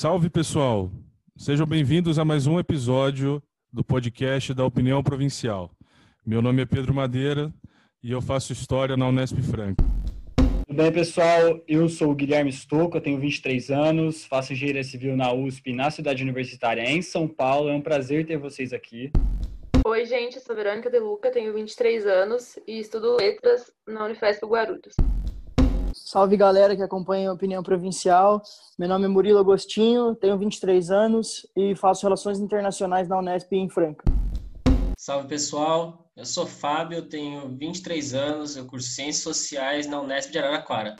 Salve pessoal! Sejam bem-vindos a mais um episódio do podcast da Opinião Provincial. Meu nome é Pedro Madeira e eu faço história na Unesp Franca. Tudo bem, pessoal? Eu sou o Guilherme Stocco, eu tenho 23 anos, faço engenharia civil na USP, na cidade universitária em São Paulo. É um prazer ter vocês aqui. Oi, gente, eu sou Verônica De Luca, tenho 23 anos e estudo letras na Unifesp Guarulhos. Salve galera que acompanha a Opinião Provincial. Meu nome é Murilo Agostinho, tenho 23 anos e faço Relações Internacionais na Unesp em Franca. Salve pessoal, eu sou Fábio, tenho 23 anos, eu curso Ciências Sociais na Unesp de Araraquara.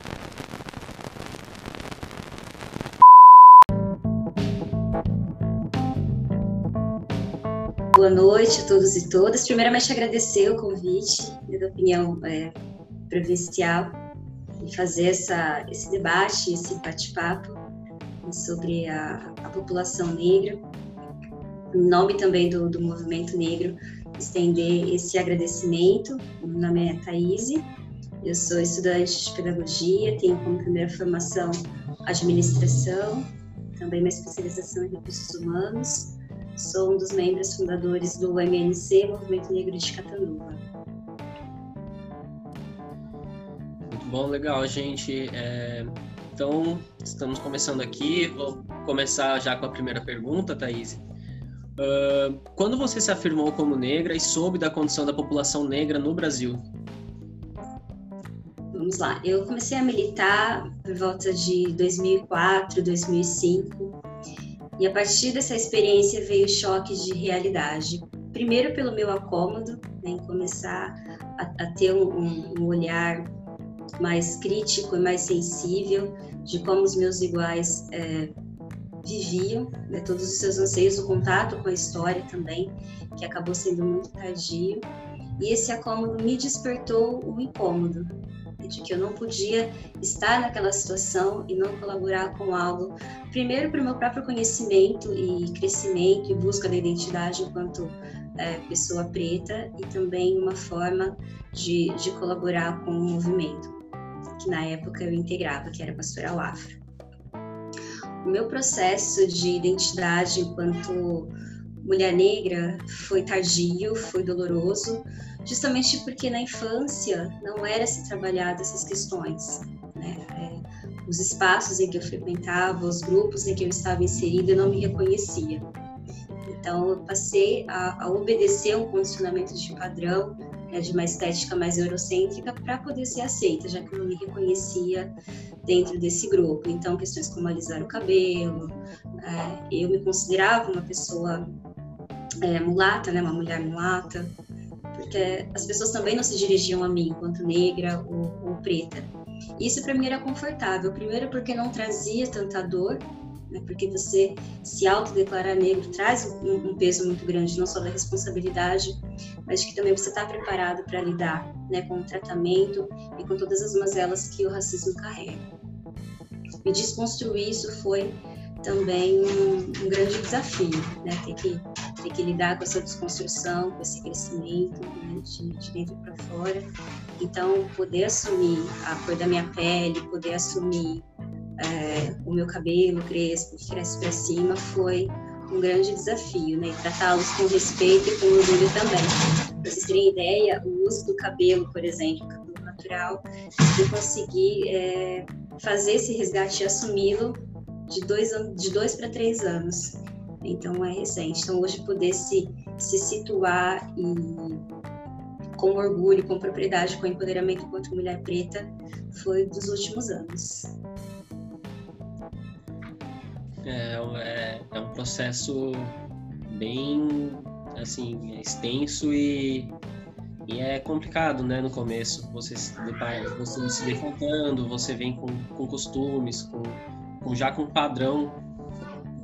Boa noite a todos e todas. Primeiramente, agradecer o convite da opinião é, provincial e fazer essa, esse debate, esse bate-papo sobre a, a, população negra. Em nome também do, do movimento negro, estender esse agradecimento. Meu nome é Thaís, eu sou estudante de pedagogia, tenho como primeira formação administração, também uma especialização em recursos humanos. Sou um dos membros fundadores do MNC, Movimento Negro de Catanduva. Bom, legal, gente. É... Então, estamos começando aqui. Vou começar já com a primeira pergunta, Thaís. Uh, quando você se afirmou como negra e soube da condição da população negra no Brasil? Vamos lá. Eu comecei a militar por volta de 2004, 2005. E a partir dessa experiência veio choques de realidade. Primeiro pelo meu acômodo, né, em começar a, a ter um, um olhar mais crítico e mais sensível de como os meus iguais é, viviam, né, todos os seus anseios, o contato com a história também, que acabou sendo muito tardio. E esse acômodo me despertou um incômodo, de que eu não podia estar naquela situação e não colaborar com algo, primeiro para o meu próprio conhecimento e crescimento e busca da identidade enquanto é, pessoa preta e também uma forma de, de colaborar com o movimento que na época eu integrava, que era Pastoral Afro. O meu processo de identidade enquanto mulher negra foi tardio, foi doloroso, justamente porque na infância não era se trabalhado essas questões. Né? É, os espaços em que eu frequentava, os grupos em que eu estava inserida, eu não me reconhecia. Então, eu passei a, a obedecer um condicionamento de padrão né, de uma estética mais eurocêntrica para poder ser aceita, já que eu não me reconhecia dentro desse grupo. Então, questões como alisar o cabelo, é, eu me considerava uma pessoa é, mulata, né, uma mulher mulata, porque as pessoas também não se dirigiam a mim enquanto negra ou, ou preta. Isso para mim era confortável, primeiro porque não trazia tanta dor né? porque você se autodeclarar negro traz um, um, peso muito grande, não só da responsabilidade, mas que também você está preparado para lidar né, com o tratamento e com todas as mazelas que o racismo carrega. E desconstruir isso foi também um, um grande desafio, né? Ter que, ter que lidar com essa desconstrução, com esse crescimento né? de, de dentro para fora. Então, poder assumir a cor da minha pele, poder assumir é, o meu cabelo crespo, cresce para cima, foi um grande desafio, né? Tratá-los com respeito e com orgulho também. Para vocês terem ideia, o uso do cabelo, por exemplo, cabelo natural, eu consegui é, fazer esse resgate e assumi-lo de dois, de dois para três anos. Então é recente. Então hoje poder se, se situar e com orgulho, com propriedade, com empoderamento enquanto mulher preta foi dos últimos anos. É, é, é um processo bem assim extenso e, e é complicado, né? No começo você se você se defrontando, você vem com, com costumes, com, com já com padrão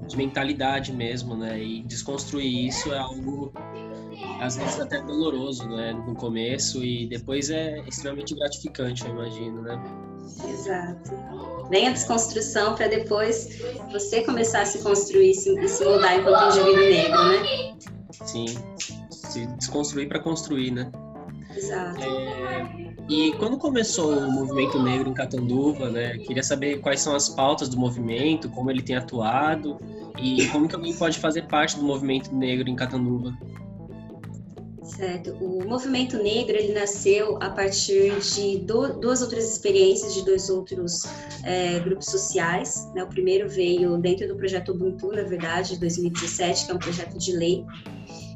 de mentalidade mesmo, né? E desconstruir isso é algo às vezes até doloroso, né? No começo e depois é extremamente gratificante, eu imagino, né? Exato. Vem a desconstrução para depois você começar a se construir se, e se mudar enquanto indivíduo negro, né? Sim, se desconstruir para construir, né? Exato. É, e quando começou o movimento negro em Catanduva, né? Queria saber quais são as pautas do movimento, como ele tem atuado e como que alguém pode fazer parte do movimento negro em Catanduva. Certo. O movimento negro ele nasceu a partir de do, duas outras experiências de dois outros é, grupos sociais. Né? O primeiro veio dentro do projeto Ubuntu, na verdade, de 2017, que é um projeto de lei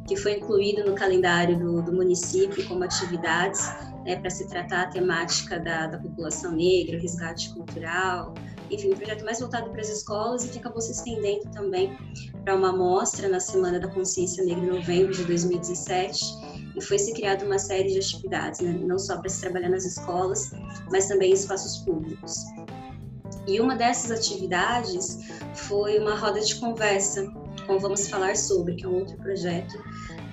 que foi incluído no calendário do, do município como atividades né, para se tratar a temática da, da população negra, resgate cultural, enfim, um projeto mais voltado para as escolas e que acabou se estendendo também para uma mostra na Semana da Consciência Negra em novembro de 2017 e foi se criada uma série de atividades, né, não só para se trabalhar nas escolas, mas também em espaços públicos. E uma dessas atividades foi uma roda de conversa com Vamos Falar Sobre, que é um outro projeto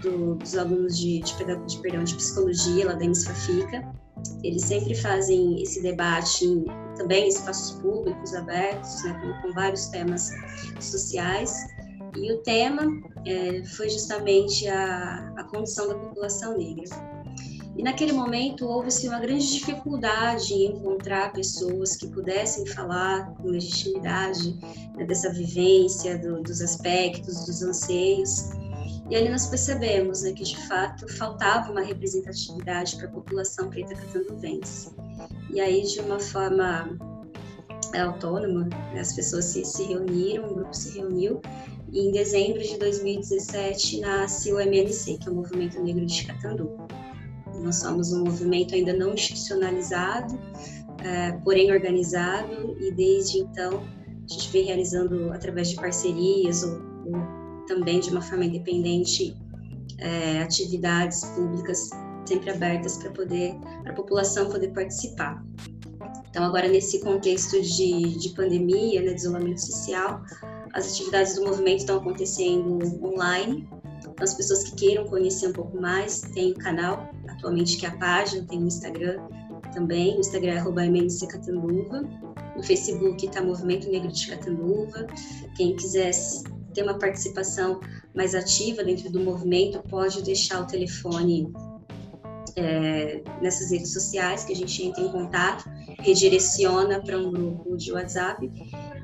do, dos alunos de, de, de, perdão, de psicologia lá da Emisfafica. Eles sempre fazem esse debate em, também em espaços públicos abertos, né, com, com, vários temas sociais. E o tema é, foi justamente a, a condição da população negra. E naquele momento houve-se uma grande dificuldade em encontrar pessoas que pudessem falar com legitimidade né, dessa vivência, do, dos aspectos, dos anseios. E ali nós percebemos né, que, de fato, faltava uma representatividade para a população preta catanduvense. E aí, de uma forma é, autônoma, né, as pessoas se, se reuniram, um grupo se reuniu, e em dezembro de 2017 nasce o MNC, que é o Movimento Negro de Catandu. Nós somos um movimento ainda não institucionalizado, é, porém organizado, e desde então a gente vem realizando através de parcerias ou, ou também de uma forma independente é, atividades públicas sempre abertas para poder para a população poder participar. Então agora nesse contexto de, de pandemia, né, de isolamento social, as atividades do movimento estão acontecendo online. Então, as pessoas que queiram conhecer um pouco mais, tem o canal, atualmente que é a página, tem o Instagram também, o Instagram é Catanduva, no Facebook está Movimento Negro de Catanduva, quem quiser ter uma participação mais ativa dentro do movimento, pode deixar o telefone é, nessas redes sociais que a gente entra em contato, redireciona para um grupo de WhatsApp.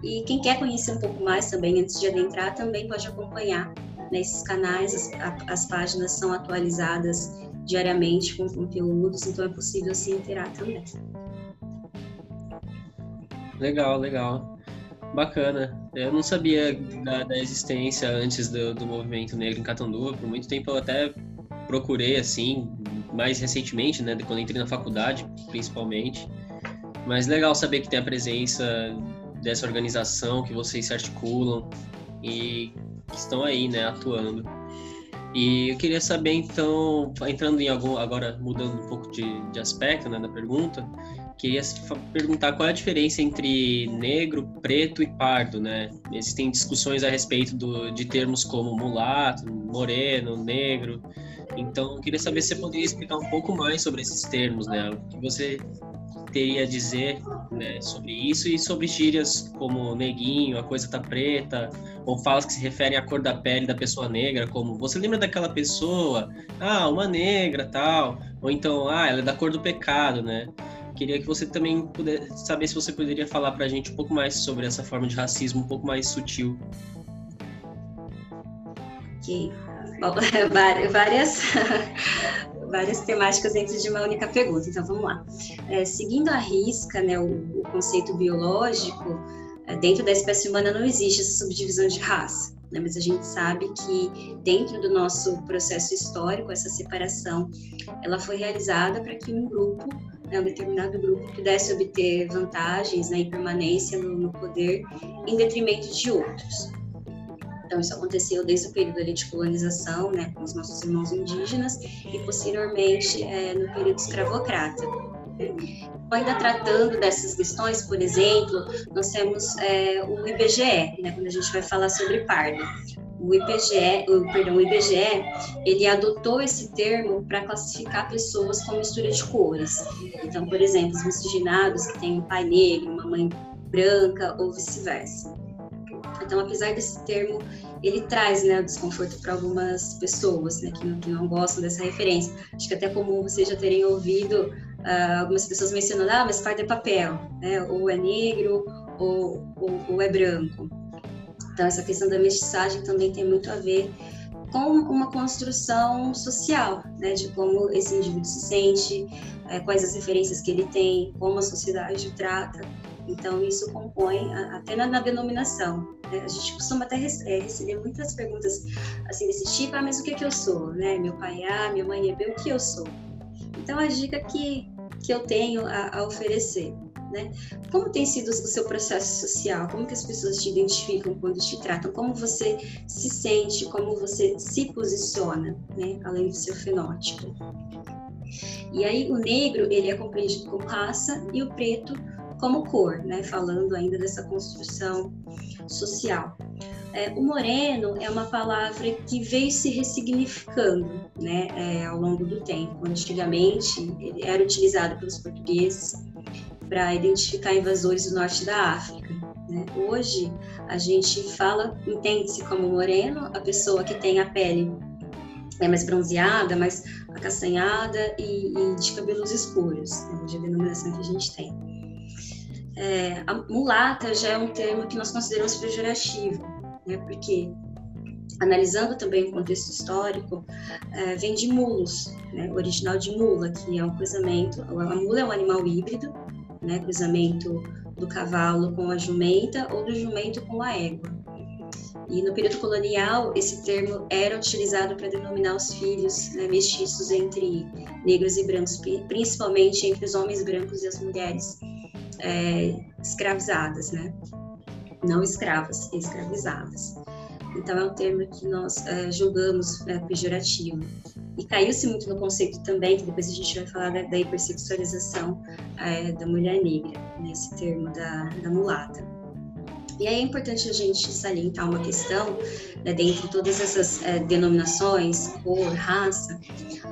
E quem quer conhecer um pouco mais também, antes de adentrar, também pode acompanhar nesses canais. As, as páginas são atualizadas diariamente com conteúdos, então é possível se interar também. Legal, legal. Bacana. Eu não sabia da, da existência antes do, do, movimento negro em Catanduva. Por muito tempo eu até procurei, assim, mais recentemente, né, quando entrei na faculdade, principalmente. Mas legal saber que tem a presença dessa organização, que vocês se articulam e estão aí, né, atuando. E eu queria saber, então, entrando em algum, agora mudando um pouco de, de aspecto, né, da pergunta, queria perguntar qual é a diferença entre negro, preto e pardo, né? Existem discussões a respeito do, de termos como mulato, moreno, negro. Então, eu queria saber se você poderia explicar um pouco mais sobre esses termos, né? O que você teria a dizer né, sobre isso e sobre gírias como neguinho, a coisa tá preta, ou falas que se referem à cor da pele da pessoa negra, como você lembra daquela pessoa? Ah, uma negra, tal. Ou então, ah, ela é da cor do pecado, né? Queria que você também pudesse saber se você poderia falar para a gente um pouco mais sobre essa forma de racismo um pouco mais sutil. Ok. Bom, várias, várias temáticas dentro de uma única pergunta. Então, vamos lá. É, seguindo a risca, né, o, o conceito biológico, é, dentro da espécie humana não existe essa subdivisão de raça. Né, mas a gente sabe que dentro do nosso processo histórico, essa separação, ela foi realizada para que um grupo né, um determinado grupo pudesse obter vantagens né, e permanência no, no, poder em detrimento de outros. Então, isso aconteceu desde o período ali, de colonização, né, com os nossos irmãos indígenas, e posteriormente é, no período escravocrata. Ainda tratando dessas questões, por exemplo, nós temos é, o IBGE, né, quando a gente vai falar sobre pardo o IBGE, o, perdão, o IBGE, ele adotou esse termo para classificar pessoas com mistura de cores. Então, por exemplo, os miscigenados que têm um pai negro, uma mãe branca ou vice-versa. Então, apesar desse termo, ele traz né, o desconforto para algumas pessoas né, que, não, que não gostam dessa referência. Acho que até comum vocês já terem ouvido uh, algumas pessoas mencionando, ah, mas farda é papel, né? ou é negro, ou, ou, ou é branco. Então, essa questão da mestiçagem também tem muito a ver com uma construção social, né, de como esse indivíduo se sente, é, quais as referências que ele tem, como a sociedade o trata. Então, isso compõe até na, na denominação. Né? A gente costuma até é, receber muitas perguntas assim desse tipo, ah, mas o que é que eu sou? Né? Meu pai é A, minha mãe é B, o que eu sou? Então, a dica que, que eu tenho a, a oferecer né? Como tem sido o seu processo social? Como que as pessoas te identificam quando te tratam? Como você se sente? Como você se posiciona, né? Além do seu fenótipo. E aí o negro ele é compreendido como raça e o preto como cor, né? Falando ainda dessa construção social. É, o moreno é uma palavra que veio se ressignificando né, é, ao longo do tempo. Antigamente, era utilizado pelos portugueses para identificar invasores do norte da África. Né? Hoje, a gente fala, entende-se como moreno, a pessoa que tem a pele é mais bronzeada, mais acastanhada e, e de cabelos escuros, né? de denominação que a gente tem. É, a mulata já é um termo que nós consideramos pejorativo, né? porque analisando também o contexto histórico, é, vem de mulos, né? original de mula, que é um cruzamento. A mula é um animal híbrido, né, cruzamento do cavalo com a jumenta ou do jumento com a égua. E no período colonial, esse termo era utilizado para denominar os filhos né, mestiços entre negros e brancos, principalmente entre os homens brancos e as mulheres é, escravizadas, né? Não escravas, escravizadas. Então, é um termo que nós é, julgamos é, pejorativo. E caiu-se muito no conceito também, que depois a gente vai falar da, da hipersexualização é, da mulher negra, nesse né, termo da, da mulata. E aí é importante a gente salientar uma questão, né, dentre todas essas é, denominações, cor, raça,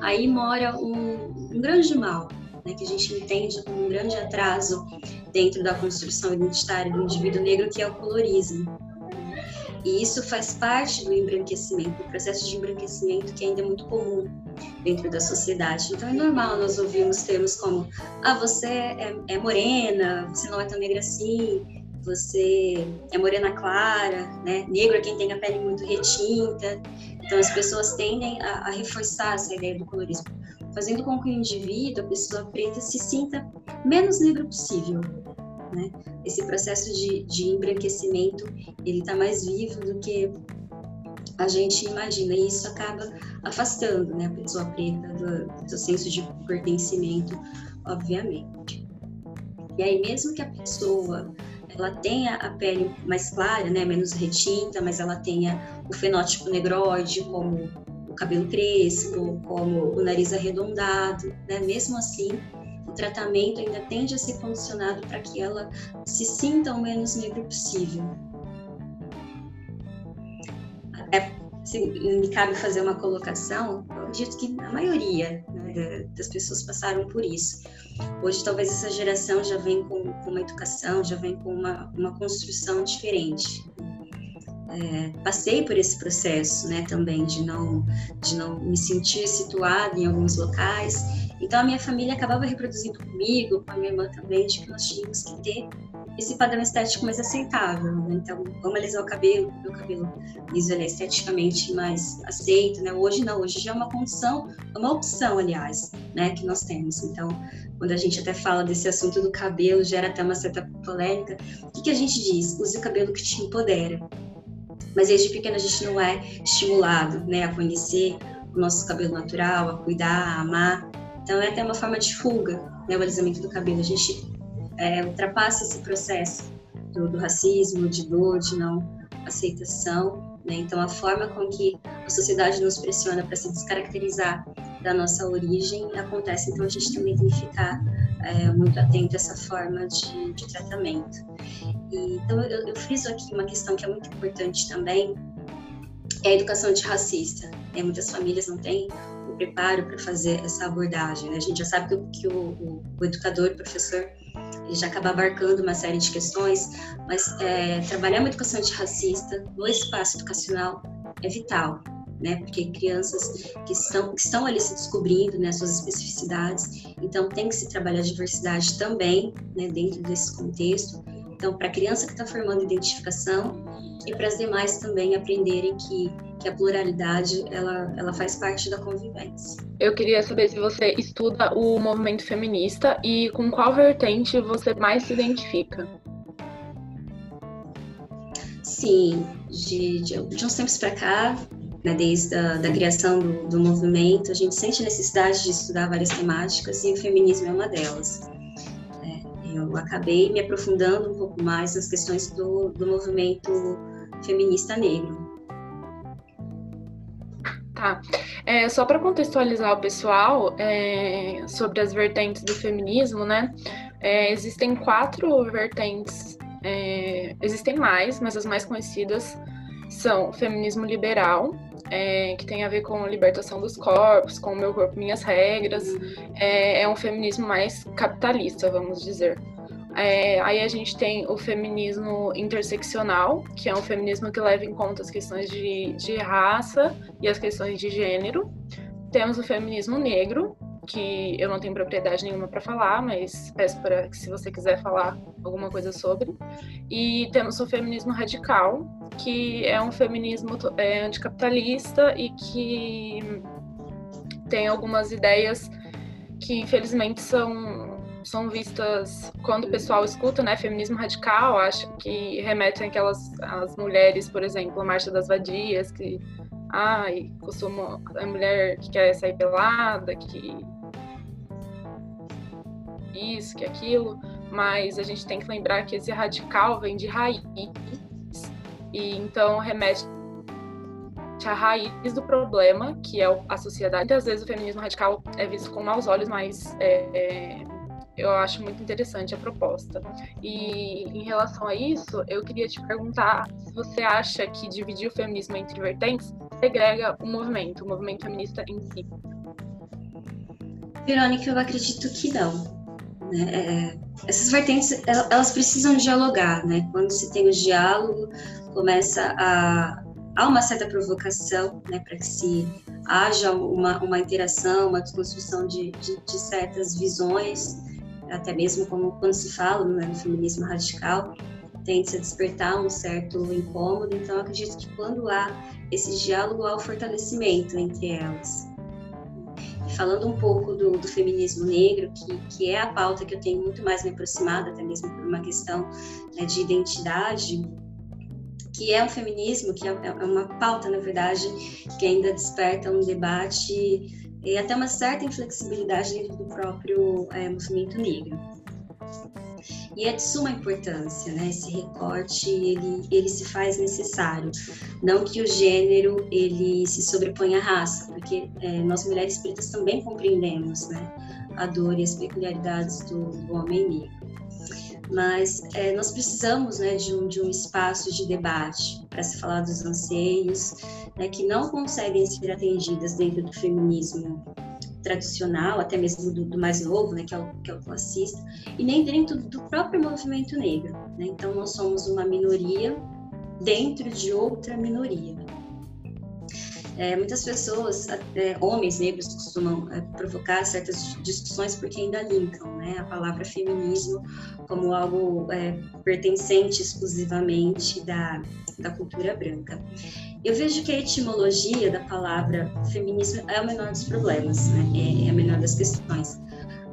aí mora um, um grande mal, né, que a gente entende como um grande atraso dentro da construção identitária do indivíduo negro, que é o colorismo. E isso faz parte do embranquecimento, do processo de embranquecimento que ainda é muito comum dentro da sociedade. Então é normal nós ouvirmos termos como: ah, você é, é morena, você não é tão negra assim, você é morena clara, né? Negro é quem tem a pele muito retinta. Então as pessoas tendem a, a reforçar essa ideia do colorismo, fazendo com que o indivíduo, a pessoa preta, se sinta menos negro possível, né? Esse processo de, de embranquecimento, ele está mais vivo do que a gente imagina, e isso acaba afastando né, a pessoa preta do, do senso de pertencimento, obviamente. E aí, mesmo que a pessoa ela tenha a pele mais clara, né, menos retinta, mas ela tenha o fenótipo negroide, como o cabelo crespo, como o nariz arredondado, né, mesmo assim, o tratamento ainda tende a ser condicionado para que ela se sinta o menos negro possível. É, se me cabe fazer uma colocação, eu acredito que a maioria né, das pessoas passaram por isso. Hoje, talvez essa geração já vem com, com uma educação, já vem com uma, uma construção diferente. É, passei por esse processo, né, também de não de não me sentir situada em alguns locais então a minha família acabava reproduzindo comigo, com a minha irmã também, de que nós tínhamos que ter esse padrão estético mais aceitável. Né? Então, vamos alisar o cabelo, meu cabelo liso é esteticamente mais aceito, né? Hoje não, hoje já é uma condição, uma opção, aliás, né, que nós temos. Então, quando a gente até fala desse assunto do cabelo, gera até uma certa polêmica. O que, que a gente diz? Use o cabelo que te empodera. Mas desde pequeno a gente não é estimulado, né, a conhecer o nosso cabelo natural, a cuidar, a amar. Então é até uma forma de fuga, né, o alisamento do cabelo. A gente é, ultrapassa esse processo do, do, racismo, de dor, de não aceitação. Né? Então a forma com que a sociedade nos pressiona para se descaracterizar da nossa origem acontece. Então a gente também tem que ficar é, muito atento a essa forma de, de tratamento. E, então eu, eu friso aqui uma questão que é muito importante também, é a educação antirracista. Né? Muitas famílias não têm o preparo para fazer essa abordagem. Né? A gente já sabe que, o, o, o, educador, o professor, ele já acaba abarcando uma série de questões, mas é, trabalhar uma educação antirracista no espaço educacional é vital, né? Porque crianças que estão, que estão ali se descobrindo, né, suas especificidades, então tem que se trabalhar a diversidade também, né, dentro desse contexto. Então, para a criança que está formando identificação e para as demais também aprenderem que, que a pluralidade ela, ela faz parte da convivência. Eu queria saber se você estuda o movimento feminista e com qual vertente você mais se identifica. Sim, de, de, de uns tempos para cá, né, desde a da criação do, do movimento, a gente sente necessidade de estudar várias temáticas e o feminismo é uma delas eu acabei me aprofundando um pouco mais nas questões do, do movimento feminista negro. Tá. É, só para contextualizar o pessoal é, sobre as vertentes do feminismo, né? É, existem quatro vertentes, é, existem mais, mas as mais conhecidas são o feminismo liberal, é, que tem a ver com a libertação dos corpos, com o meu corpo, minhas regras. É, é um feminismo mais capitalista, vamos dizer. É, aí a gente tem o feminismo interseccional, que é um feminismo que leva em conta as questões de, de raça e as questões de gênero. Temos o feminismo negro, que eu não tenho propriedade nenhuma para falar, mas peço para que se você quiser falar alguma coisa sobre. E temos o feminismo radical, que é um feminismo é, anticapitalista e que tem algumas ideias que infelizmente são são vistas quando o pessoal escuta, né, feminismo radical, acho que remetem aquelas as mulheres, por exemplo, a marcha das vadias, que ai, costuma a mulher que quer sair pelada, que isso, que aquilo, mas a gente tem que lembrar que esse radical vem de raiz e então remete a raiz do problema, que é a sociedade. Muitas vezes o feminismo radical é visto com maus olhos, mas é, é, eu acho muito interessante a proposta. E em relação a isso, eu queria te perguntar se você acha que dividir o feminismo entre vertentes segrega o movimento, o movimento feminista em si. Verônica, eu acredito que não. Né? É, essas vertentes, elas precisam dialogar, né? Quando se tem o diálogo, começa a há uma certa provocação, né, para que se haja uma, uma interação, uma desconstrução de, de, de, certas visões, até mesmo como quando se fala né, no feminismo radical, tende a despertar um certo incômodo. Então, acredito que quando há esse diálogo, há o fortalecimento entre elas falando um pouco do, do feminismo negro, que, que, é a pauta que eu tenho muito mais me aproximado, até mesmo por uma questão né, de identidade, que é um feminismo, que é, é uma pauta, na verdade, que ainda desperta um debate e até uma certa inflexibilidade dentro do próprio é, movimento negro. E é de suma importância, né? Esse recorte, ele, ele se faz necessário. Não que o gênero, ele se sobreponha à raça, porque é, nós mulheres pretas também compreendemos, né? A dor e as peculiaridades do, do homem negro. Mas é, nós precisamos né, de, um, de um espaço de debate para se falar dos anseios, né, que não conseguem ser atendidas dentro do feminismo tradicional, até mesmo do, do, mais novo, né, que é, o, que é o classista, e nem dentro do próprio movimento negro. Né? Então, nós somos uma minoria dentro de outra minoria. É, muitas pessoas, homens negros, costumam é, provocar certas discussões porque ainda linkam né, a palavra feminismo como algo é, pertencente exclusivamente da, da cultura branca. Eu vejo que a etimologia da palavra feminismo é o menor dos problemas, né? é, é a menor das questões.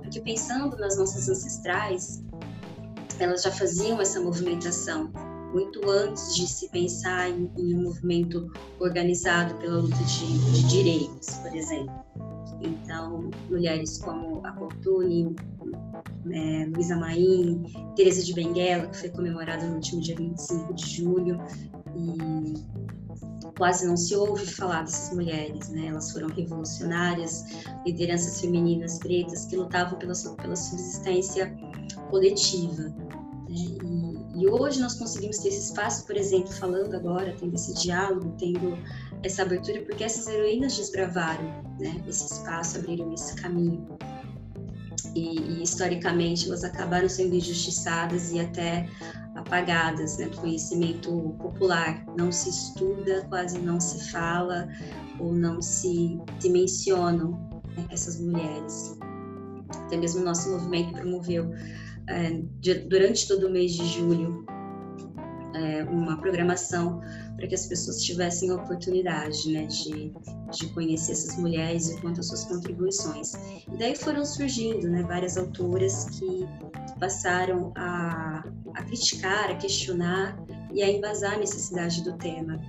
Porque pensando nas nossas ancestrais, elas já faziam essa movimentação muito antes de se pensar em, em um movimento organizado pela luta de, de, direitos, por exemplo. Então, mulheres como a Fortune, é, Luísa Maim, Teresa de Benguela, que foi comemorada no último dia 25 de julho, e quase não se ouve falar dessas mulheres, né? Elas foram revolucionárias, lideranças femininas pretas que lutavam pela, pela subsistência coletiva. Né? E, hoje nós conseguimos ter esse espaço, por exemplo, falando agora, tendo esse diálogo, tendo essa abertura, porque essas heroínas desbravaram né? esse espaço, abriram esse caminho. e, e, historicamente elas acabaram sendo injustiçadas e até apagadas né, do conhecimento popular. Não se estuda, quase não se fala ou não se, se mencionam né, essas mulheres. Até mesmo o nosso movimento promoveu é, de, durante todo o mês de julho é, uma programação para que as pessoas tivessem a oportunidade né, de, de conhecer essas mulheres e quanto às suas contribuições. E daí foram surgindo né, várias autoras que passaram a, a criticar, a questionar e a embasar a necessidade do tema.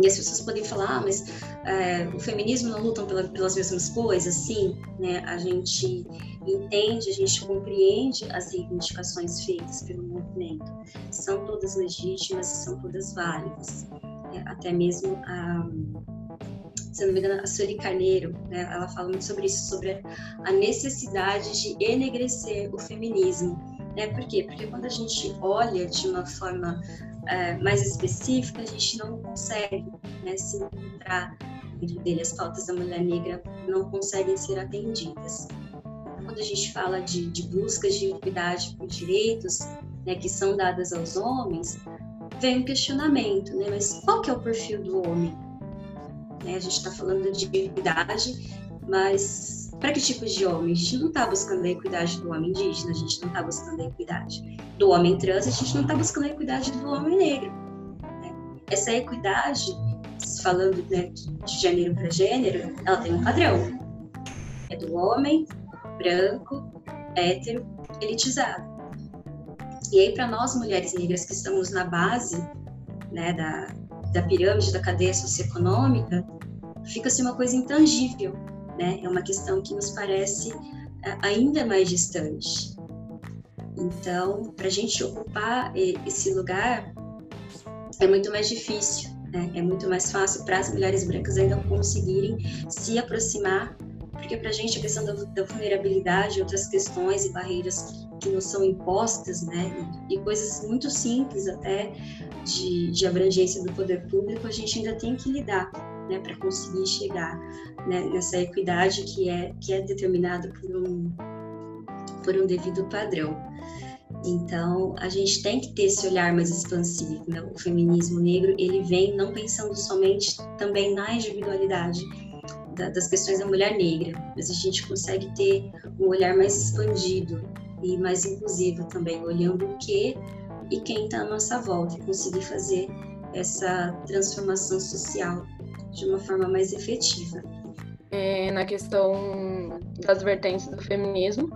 E as pessoas podem falar, ah, mas é, o feminismo não lutam pela, pelas mesmas coisas? Sim, né? a gente entende, a gente compreende as reivindicações feitas pelo movimento. São todas legítimas são todas válidas. É, até mesmo a, se não me engano, a Sueli Carneiro, né, ela fala muito sobre isso, sobre a necessidade de enegrecer o feminismo. Né? Por quê? Porque quando a gente olha de uma forma é, mais específica, a gente não consegue né, se encontrar dentro dele. As pautas da mulher negra não conseguem ser atendidas. Quando a gente fala de, de buscas de equidade por direitos né, que são dadas aos homens, vem um questionamento, né? Mas qual que é o perfil do homem? Né, a gente está falando de equidade, mas para que tipo de homem? A gente não está buscando a equidade do homem indígena, a gente não está buscando a equidade do homem trans, a gente não está buscando a equidade do homem negro. Né? Essa equidade, falando né, de gênero para gênero, ela tem um padrão. É do homem branco, hétero, elitizado. E aí, para nós mulheres negras que estamos na base né, da, da pirâmide da cadeia socioeconômica, fica-se uma coisa intangível, né? É uma questão que nos parece é, ainda mais distante. Então, para a gente ocupar esse lugar é muito mais difícil, né? é muito mais fácil para as mulheres brancas ainda conseguirem se aproximar, porque para a gente a questão da, da vulnerabilidade, outras questões e barreiras que nos são impostas, né, e, e coisas muito simples até de, de abrangência do poder público, a gente ainda tem que lidar né, para conseguir chegar né, nessa equidade que é, que é determinada por um, por um devido padrão. Então, a gente tem que ter esse olhar mais expansivo. Né? O feminismo negro, ele vem não pensando somente também na individualidade da, das questões da mulher negra, mas a gente consegue ter um olhar mais expandido e mais inclusivo também, olhando o que e quem está à nossa volta e conseguir fazer essa transformação social de uma forma mais efetiva. É, na questão das vertentes do feminismo,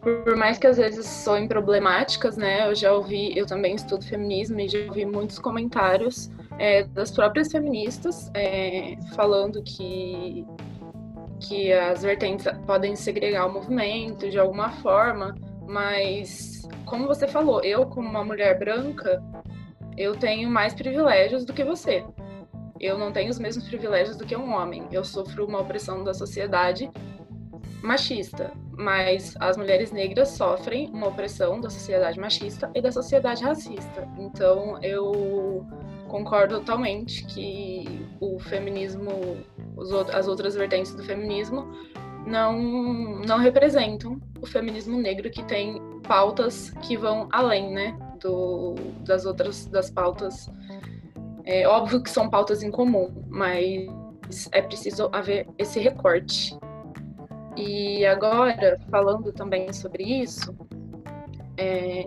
por mais que às vezes soem problemáticas, né? Eu já ouvi, eu também estudo feminismo e já ouvi muitos comentários é, das próprias feministas é, falando que que as vertentes podem segregar o movimento de alguma forma, mas como você falou, eu como uma mulher branca, eu tenho mais privilégios do que você eu não tenho os mesmos privilégios do que um homem. Eu sofro uma opressão da sociedade machista, mas as mulheres negras sofrem uma opressão da sociedade machista e da sociedade racista. Então eu concordo totalmente que o feminismo, as outras vertentes do feminismo não não representam o feminismo negro que tem pautas que vão além, né, do, das outras das pautas é óbvio que são pautas em comum, mas é preciso haver esse recorte. E agora, falando também sobre isso, é,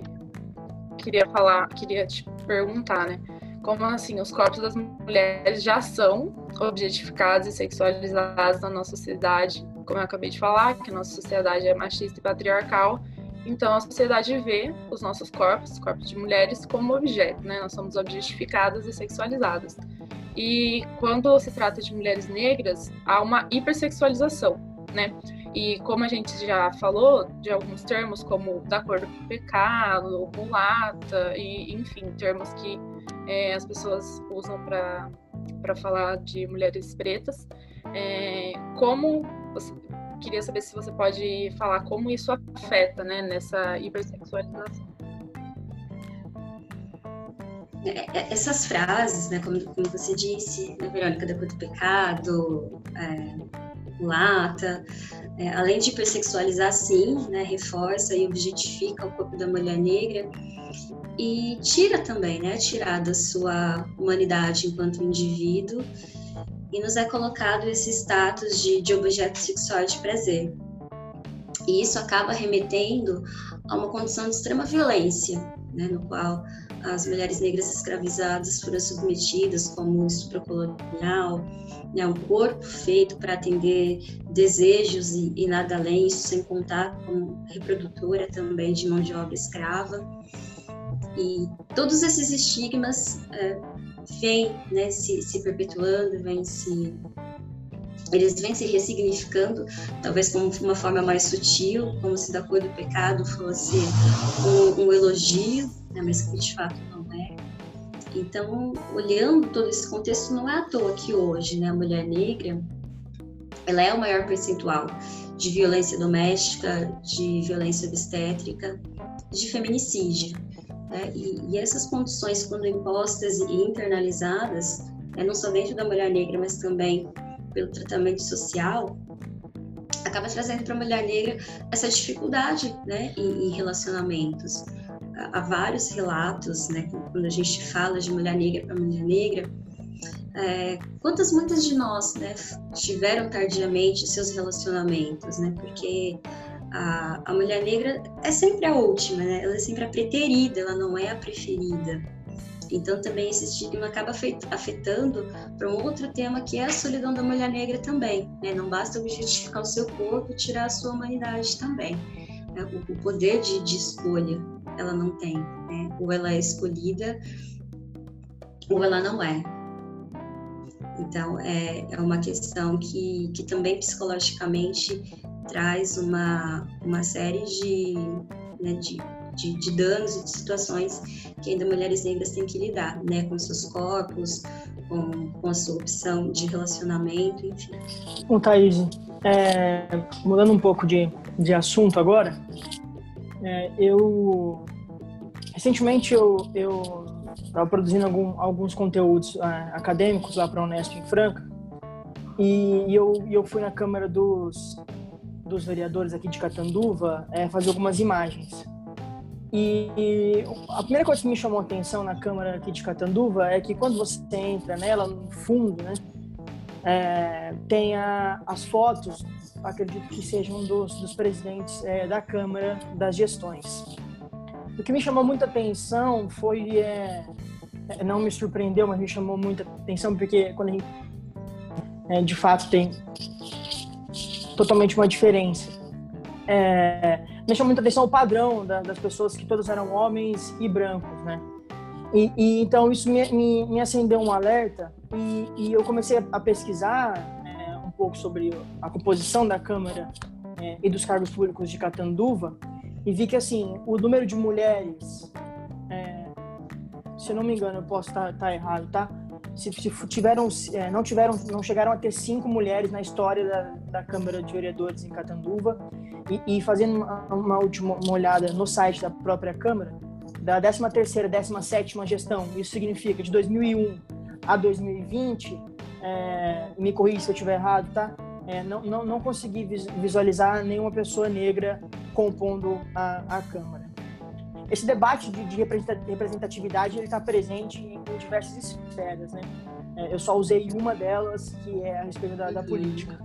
queria falar, queria te perguntar, né? Como assim os corpos das mulheres já são objetificados e sexualizados na nossa sociedade, como eu acabei de falar, que a nossa sociedade é machista e patriarcal, então, a sociedade vê os nossos corpos, os corpos de mulheres, como objeto, né? Nós somos objetificadas e sexualizadas. E quando se trata de mulheres negras, há uma hipersexualização, né? E como a gente já falou de alguns termos como da cor do pecado, mulata, e enfim, termos que é, as pessoas usam para falar de mulheres pretas, é, como queria saber se você pode falar como isso afeta, né, nessa hipersexualização. É, é, essas frases, né, como, como você disse, né, Verônica da cor do pecado, é, mulata, é, além de hipersexualizar, sim, né, reforça e objetifica o corpo da mulher negra e tira também, né, tirar da sua humanidade enquanto indivíduo e nos é colocado esse status de, de objeto sexual de prazer. E isso acaba remetendo a uma condição de extrema violência, né, no qual as mulheres negras escravizadas foram submetidas como estupro colonial, né, um corpo feito para atender desejos e, e, nada além, isso sem contar com reprodutora também de mão de obra escrava. E todos esses estigmas é, vêm né, se, se perpetuando, vêm se eles vêm se ressignificando, talvez como uma forma mais sutil, como se da cor do pecado fosse um, um elogio, né, mas que de fato não é. Então, olhando todo esse contexto, não é à toa que hoje né, a mulher negra ela é o maior percentual de violência doméstica, de violência obstétrica, de feminicídio. Né? E, e, essas condições, quando impostas e internalizadas, né, não só dentro da mulher negra, mas também pelo tratamento social, acaba trazendo para a mulher negra essa dificuldade né, em, em relacionamentos. Há vários relatos, né, quando a gente fala de mulher negra para mulher negra, é, quantas muitas de nós né, tiveram tardiamente seus relacionamentos, né, porque a, a mulher negra é sempre a última, né, ela é sempre a preterida, ela não é a preferida. Então, também esse estigma acaba afetando para um outro tema que é a solidão da mulher negra também. Né? Não basta objetificar o seu corpo, tirar a sua humanidade também. Né? O, poder de, de, escolha ela não tem. Né? Ou ela é escolhida, ou ela não é. Então, é, é uma questão que, que também psicologicamente traz uma, uma série de, né, de de, de danos e de situações que ainda mulheres negras têm que lidar, né, com seus corpos, com, com a sua opção de relacionamento, enfim. Bom, Thaís, é, mudando um pouco de, de assunto agora, é, eu recentemente eu eu estava produzindo algum, alguns conteúdos é, acadêmicos lá para a Unesp em Franca e, e eu, eu fui na Câmara dos, dos Vereadores aqui de Catanduva é, fazer algumas imagens. E a primeira coisa que me chamou a atenção na Câmara aqui de Catanduva é que quando você entra nela, no fundo, né, é, tem a, as fotos, acredito que sejam dos, dos presidentes é, da Câmara das gestões. O que me chamou muita atenção foi, é, é não me surpreendeu, mas me chamou muita atenção porque quando a gente, é, de fato, tem totalmente uma diferença. É, me chamou muita atenção o padrão da, das pessoas, que todos eram homens e brancos, né? E, e então isso me, me, me, acendeu um alerta e, e eu comecei a, pesquisar é, um pouco sobre a composição da Câmara é, e dos cargos públicos de Catanduva e vi que, assim, o número de mulheres, é, se eu não me engano, eu posso estar tá, tá errado, tá? Se, tiveram, é, não tiveram, não chegaram a ter cinco mulheres na história da, da Câmara de Vereadores em Catanduva e, e fazendo uma, uma, última uma olhada no site da própria Câmara, da 13 terceira, 17 gestão, isso significa de 2001 a 2020, é, me corrija se eu estiver errado, tá? É, não, não, não consegui visualizar nenhuma pessoa negra compondo a, a Câmara esse debate de, de representatividade ele está presente em, diversas esferas, né? É, eu só usei uma delas, que é a respeito da, da política.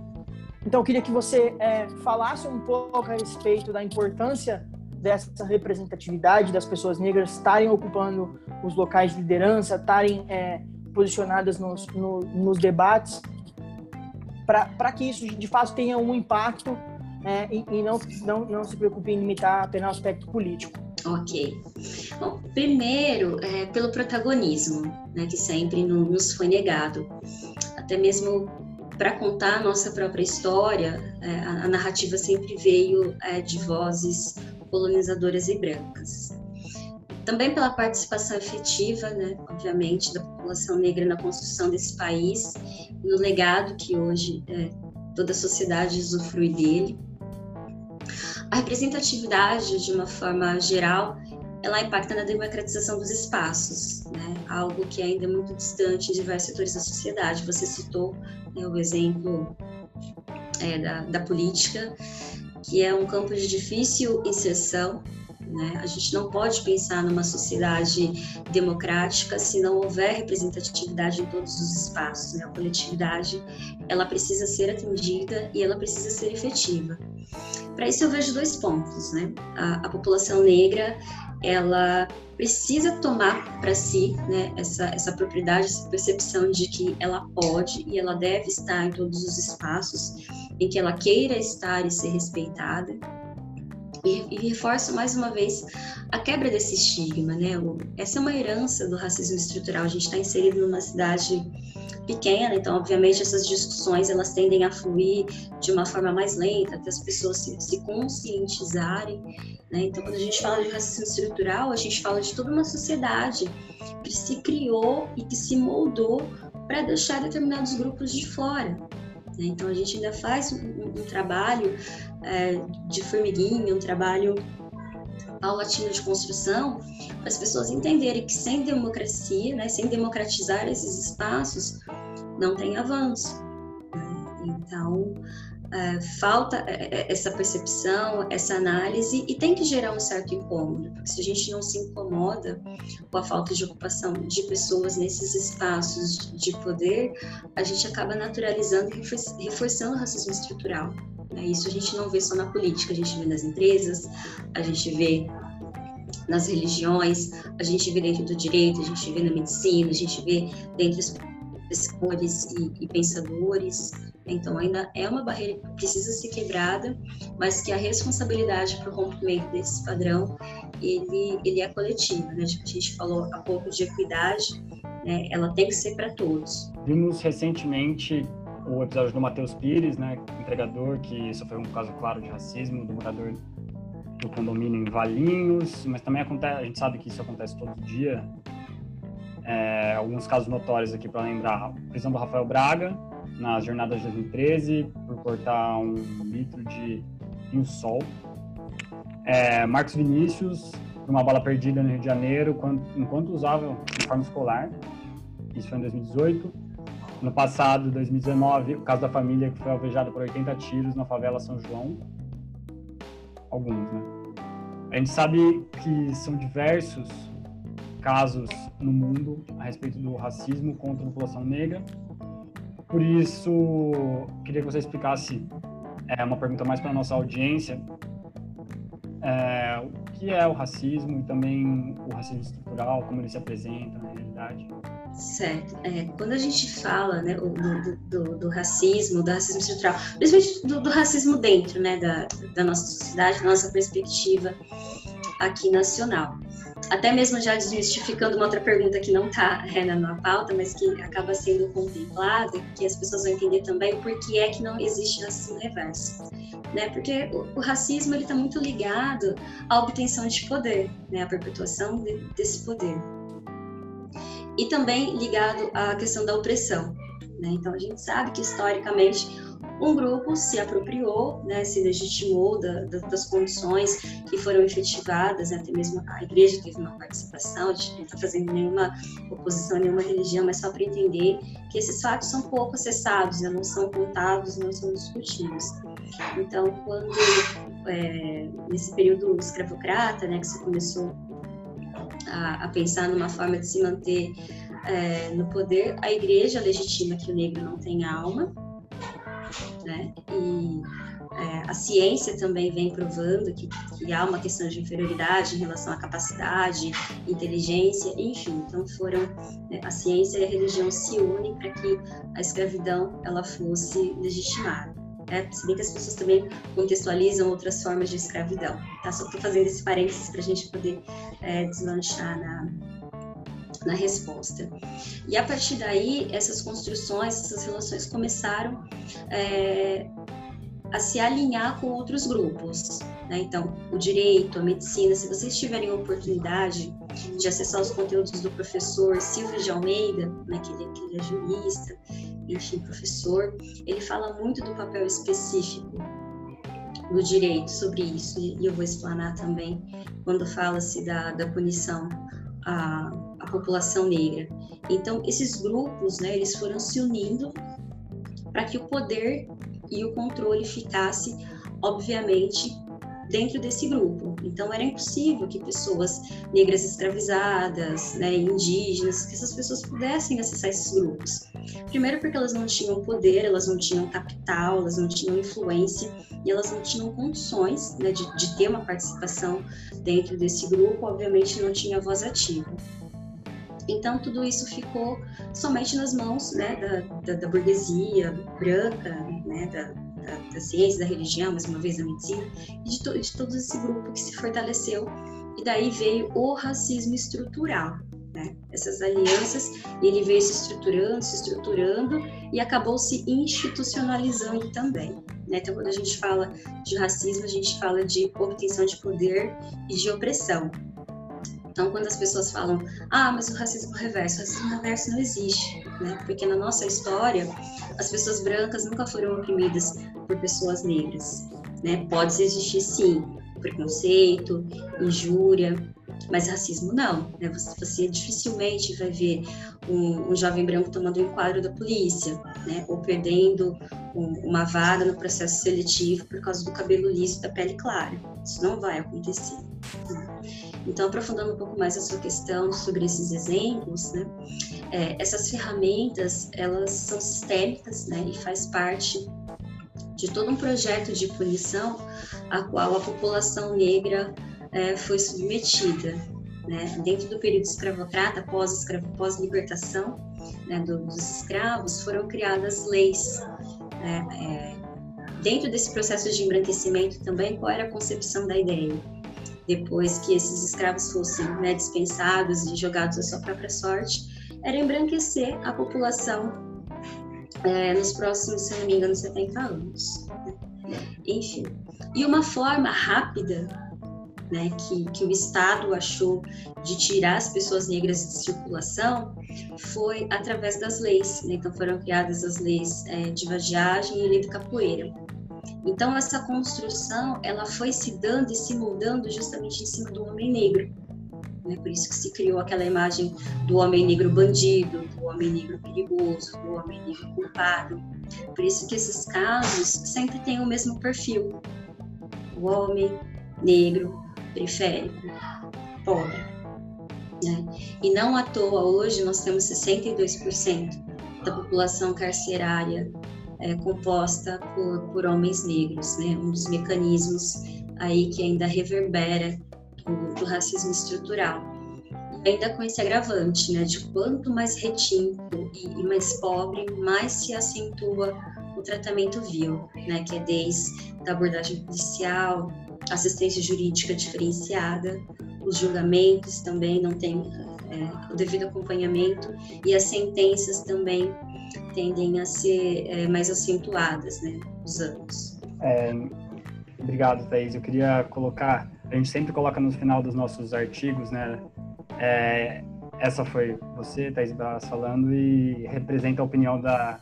Então, eu queria que você é, falasse um pouco a respeito da importância dessa representatividade das pessoas negras estarem ocupando os locais de liderança, estarem é, posicionadas nos, no, nos debates, para que isso de fato tenha um impacto é, e, e não, não, não se preocupe em limitar apenas o aspecto político. Ok. Bom, primeiro, é, pelo protagonismo, né, que sempre nos foi negado. Até mesmo para contar a nossa própria história, é, a, a, narrativa sempre veio é, de vozes colonizadoras e brancas. Também pela participação efetiva, né, obviamente, da população negra na construção desse país, no legado que hoje é, toda a sociedade usufrui dele a representatividade, de uma forma geral, ela impacta na democratização dos espaços, né? algo que ainda é muito distante de vários setores da sociedade. Você citou né, o exemplo é, da, da política, que é um campo de difícil inserção, né? A gente não pode pensar numa sociedade democrática se não houver representatividade em todos os espaços. Né? A coletividade ela precisa ser atendida e ela precisa ser efetiva. Para isso eu vejo dois pontos. Né? A, a população negra ela precisa tomar para si né, essa, essa propriedade, essa percepção de que ela pode e ela deve estar em todos os espaços em que ela queira estar e ser respeitada. E, e reforço mais uma vez a quebra desse estigma, né? Essa é uma herança do racismo estrutural. A gente está inserido numa cidade pequena, então obviamente essas discussões elas tendem a fluir de uma forma mais lenta, até as pessoas se, se conscientizarem. Né? Então, quando a gente fala de racismo estrutural, a gente fala de toda uma sociedade que se criou e que se moldou para deixar determinados grupos de fora. Né? Então, a gente ainda faz um, um trabalho é, de formiguinha, um trabalho paulatino de construção, para as pessoas entenderem que sem democracia, né, sem democratizar esses espaços, não tem avanço. Então, é, falta é, é, essa percepção, essa análise, e tem que gerar um certo incômodo, porque se a gente não se incomoda com a falta de ocupação de pessoas nesses espaços de poder, a gente acaba naturalizando e reforçando o racismo estrutural. Né? Isso a gente não vê só na política, a gente vê nas empresas, a gente vê nas religiões, a gente vê dentro do direito, a gente vê na medicina, a gente vê dentro dos pesquisadores e, e pensadores. Então, ainda é uma barreira que precisa ser quebrada, mas que a responsabilidade para o rompimento desse padrão, ele, ele é coletiva. Né? A gente falou há pouco de equidade, né? ela tem que ser para todos. Vimos recentemente o episódio do Matheus Pires, né, entregador, que sofreu um caso claro de racismo, do morador do condomínio em Valinhos, mas também acontece, a gente sabe que isso acontece todo dia. É, alguns casos notórios aqui para lembrar: prisão do Rafael Braga nas jornadas de 2013 por cortar um litro de vinho sol. É, Marcos Vinícius por uma bala perdida no Rio de Janeiro quando, enquanto usava uniforme escolar. Isso foi em 2018. No passado, 2019, o caso da família que foi alvejada por 80 tiros na favela São João. Alguns, né? A gente sabe que são diversos casos no mundo a respeito do racismo contra a população negra. Por isso, queria que você explicasse é, uma pergunta mais para a nossa audiência. É, o que é o racismo e também o racismo estrutural, como ele se apresenta na realidade? Certo. É, quando a gente fala né, do, do, do, racismo, do racismo estrutural, principalmente do, do, racismo dentro né, da, da nossa sociedade, da nossa perspectiva aqui nacional. Até mesmo já desmistificando uma outra pergunta que não está é, na pauta, mas que acaba sendo contemplada, que as pessoas vão entender também por que é que não existe racismo reverso. Né? Porque o, o racismo está muito ligado à obtenção de poder, né? à perpetuação de, desse poder e também ligado à questão da opressão. Né? Então, a gente sabe que, historicamente, um grupo se apropriou, né, se legitimou da, da, das condições que foram efetivadas, né, até mesmo a igreja teve uma participação, a gente não está fazendo nenhuma oposição a nenhuma religião, mas só para entender que esses fatos são pouco acessados, né, não são contados, não são discutidos. Então, quando, é, nesse período escravocrata, né, que se começou a, a pensar numa forma de se manter é, no poder, a igreja legitima que o negro não tem alma, né? E é, a ciência também vem provando que, que, há uma questão de inferioridade em relação à capacidade, inteligência, enfim. Então foram né, a ciência e a religião se unem para que a escravidão ela fosse legitimada. Né? Se bem que as pessoas também contextualizam outras formas de escravidão. Tá? Só estou fazendo esse parênteses para a gente poder é, deslanchar na, na resposta. E a partir daí, essas construções, essas relações começaram é, a se alinhar com outros grupos. Né? Então, o direito, a medicina, se vocês tiverem oportunidade de acessar os conteúdos do professor Silvio de Almeida, né, que, ele, que ele é jurista, enfim, professor, ele fala muito do papel específico do direito sobre isso, e eu vou explanar também quando fala-se da, da punição à, à população negra. Então, esses grupos, né, eles foram se unindo para que o poder e o controle ficasse, obviamente, dentro desse grupo. Então era impossível que pessoas negras escravizadas, né, indígenas, que essas pessoas pudessem acessar esses grupos. Primeiro porque elas não tinham poder, elas não tinham capital, elas não tinham influência e elas não tinham condições né, de, de ter uma participação dentro desse grupo, obviamente não tinha voz ativa. Então, tudo isso ficou somente nas mãos né, da, da, da burguesia branca, né, da, da, da, ciência, da religião, mais uma vez da medicina, e de, to, de todo esse grupo que se fortaleceu. E daí veio o racismo estrutural. Né? Essas alianças, ele veio se estruturando, se estruturando e acabou se institucionalizando também. Né? Então, quando a gente fala de racismo, a gente fala de obtenção de poder e de opressão. Então, quando as pessoas falam, ah, mas o racismo reverso, o racismo reverso não existe, né? Porque na nossa história, as pessoas brancas nunca foram oprimidas por pessoas negras, né? Pode existir sim preconceito, injúria, mas racismo não. Né? Você, você, dificilmente vai ver um, um, jovem branco tomando um enquadro da polícia, né? ou perdendo um, uma vaga no processo seletivo por causa do cabelo liso da pele clara. Isso não vai acontecer. Então, aprofundando um pouco mais a sua questão sobre esses exemplos, né? É, essas ferramentas elas são sistêmicas, né? E faz parte de todo um projeto de punição a qual a população negra é, foi submetida. Né? Dentro do período escravocrata, pós-libertação pós né, do, dos escravos, foram criadas leis. Né? É, dentro desse processo de embranquecimento também, qual era a concepção da ideia? Depois que esses escravos fossem né, dispensados e jogados à sua própria sorte, era embranquecer a população é, nos próximos, se não me engano, 70 anos. Enfim. E uma forma rápida né, que, que, o Estado achou de tirar as pessoas negras de circulação foi através das leis. Né? Então foram criadas as leis é, de vadiagem e lei de capoeira. Então essa construção ela foi se dando e se moldando justamente em cima do homem negro. Né? Por isso que se criou aquela imagem do homem negro bandido, do homem negro perigoso, do homem negro culpado. Por isso que esses casos sempre têm o mesmo perfil: o homem negro periférico, pobre. Né? E não à toa hoje nós temos 62% da população carcerária é, composta por, por homens negros, né? Um dos mecanismos aí que ainda reverbera do, do racismo estrutural. E ainda com esse agravante, né? De quanto mais retinto e, e mais pobre, mais se acentua o tratamento vil, né? Que é desde a abordagem policial, assistência jurídica diferenciada, os julgamentos também não têm é, o devido acompanhamento e as sentenças também tendem a ser é, mais acentuadas, né, os anos. É, obrigado, Thaís. Eu queria colocar, a gente sempre coloca no final dos nossos artigos, né, é, essa foi você, Thaís Braz, falando e representa a opinião da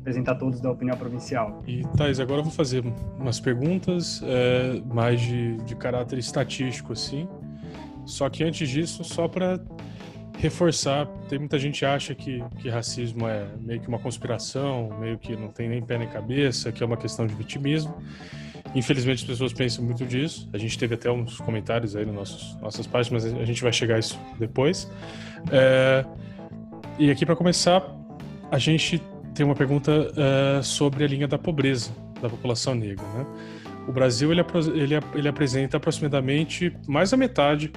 representa todos da opinião provincial. E Thais, agora eu vou fazer umas perguntas é, mais de, de caráter estatístico, assim. Só que antes disso, só para reforçar, tem muita gente acha que, que racismo é meio que uma conspiração, meio que não tem nem pé nem cabeça, que é uma questão de vitimismo. Infelizmente as pessoas pensam muito disso. A gente teve até uns comentários aí nas nossas páginas, mas a gente vai chegar a isso depois. É, e aqui para começar, a gente tem uma pergunta é, sobre a linha da pobreza da população negra. Né? O Brasil ele, ele, ele apresenta aproximadamente mais da metade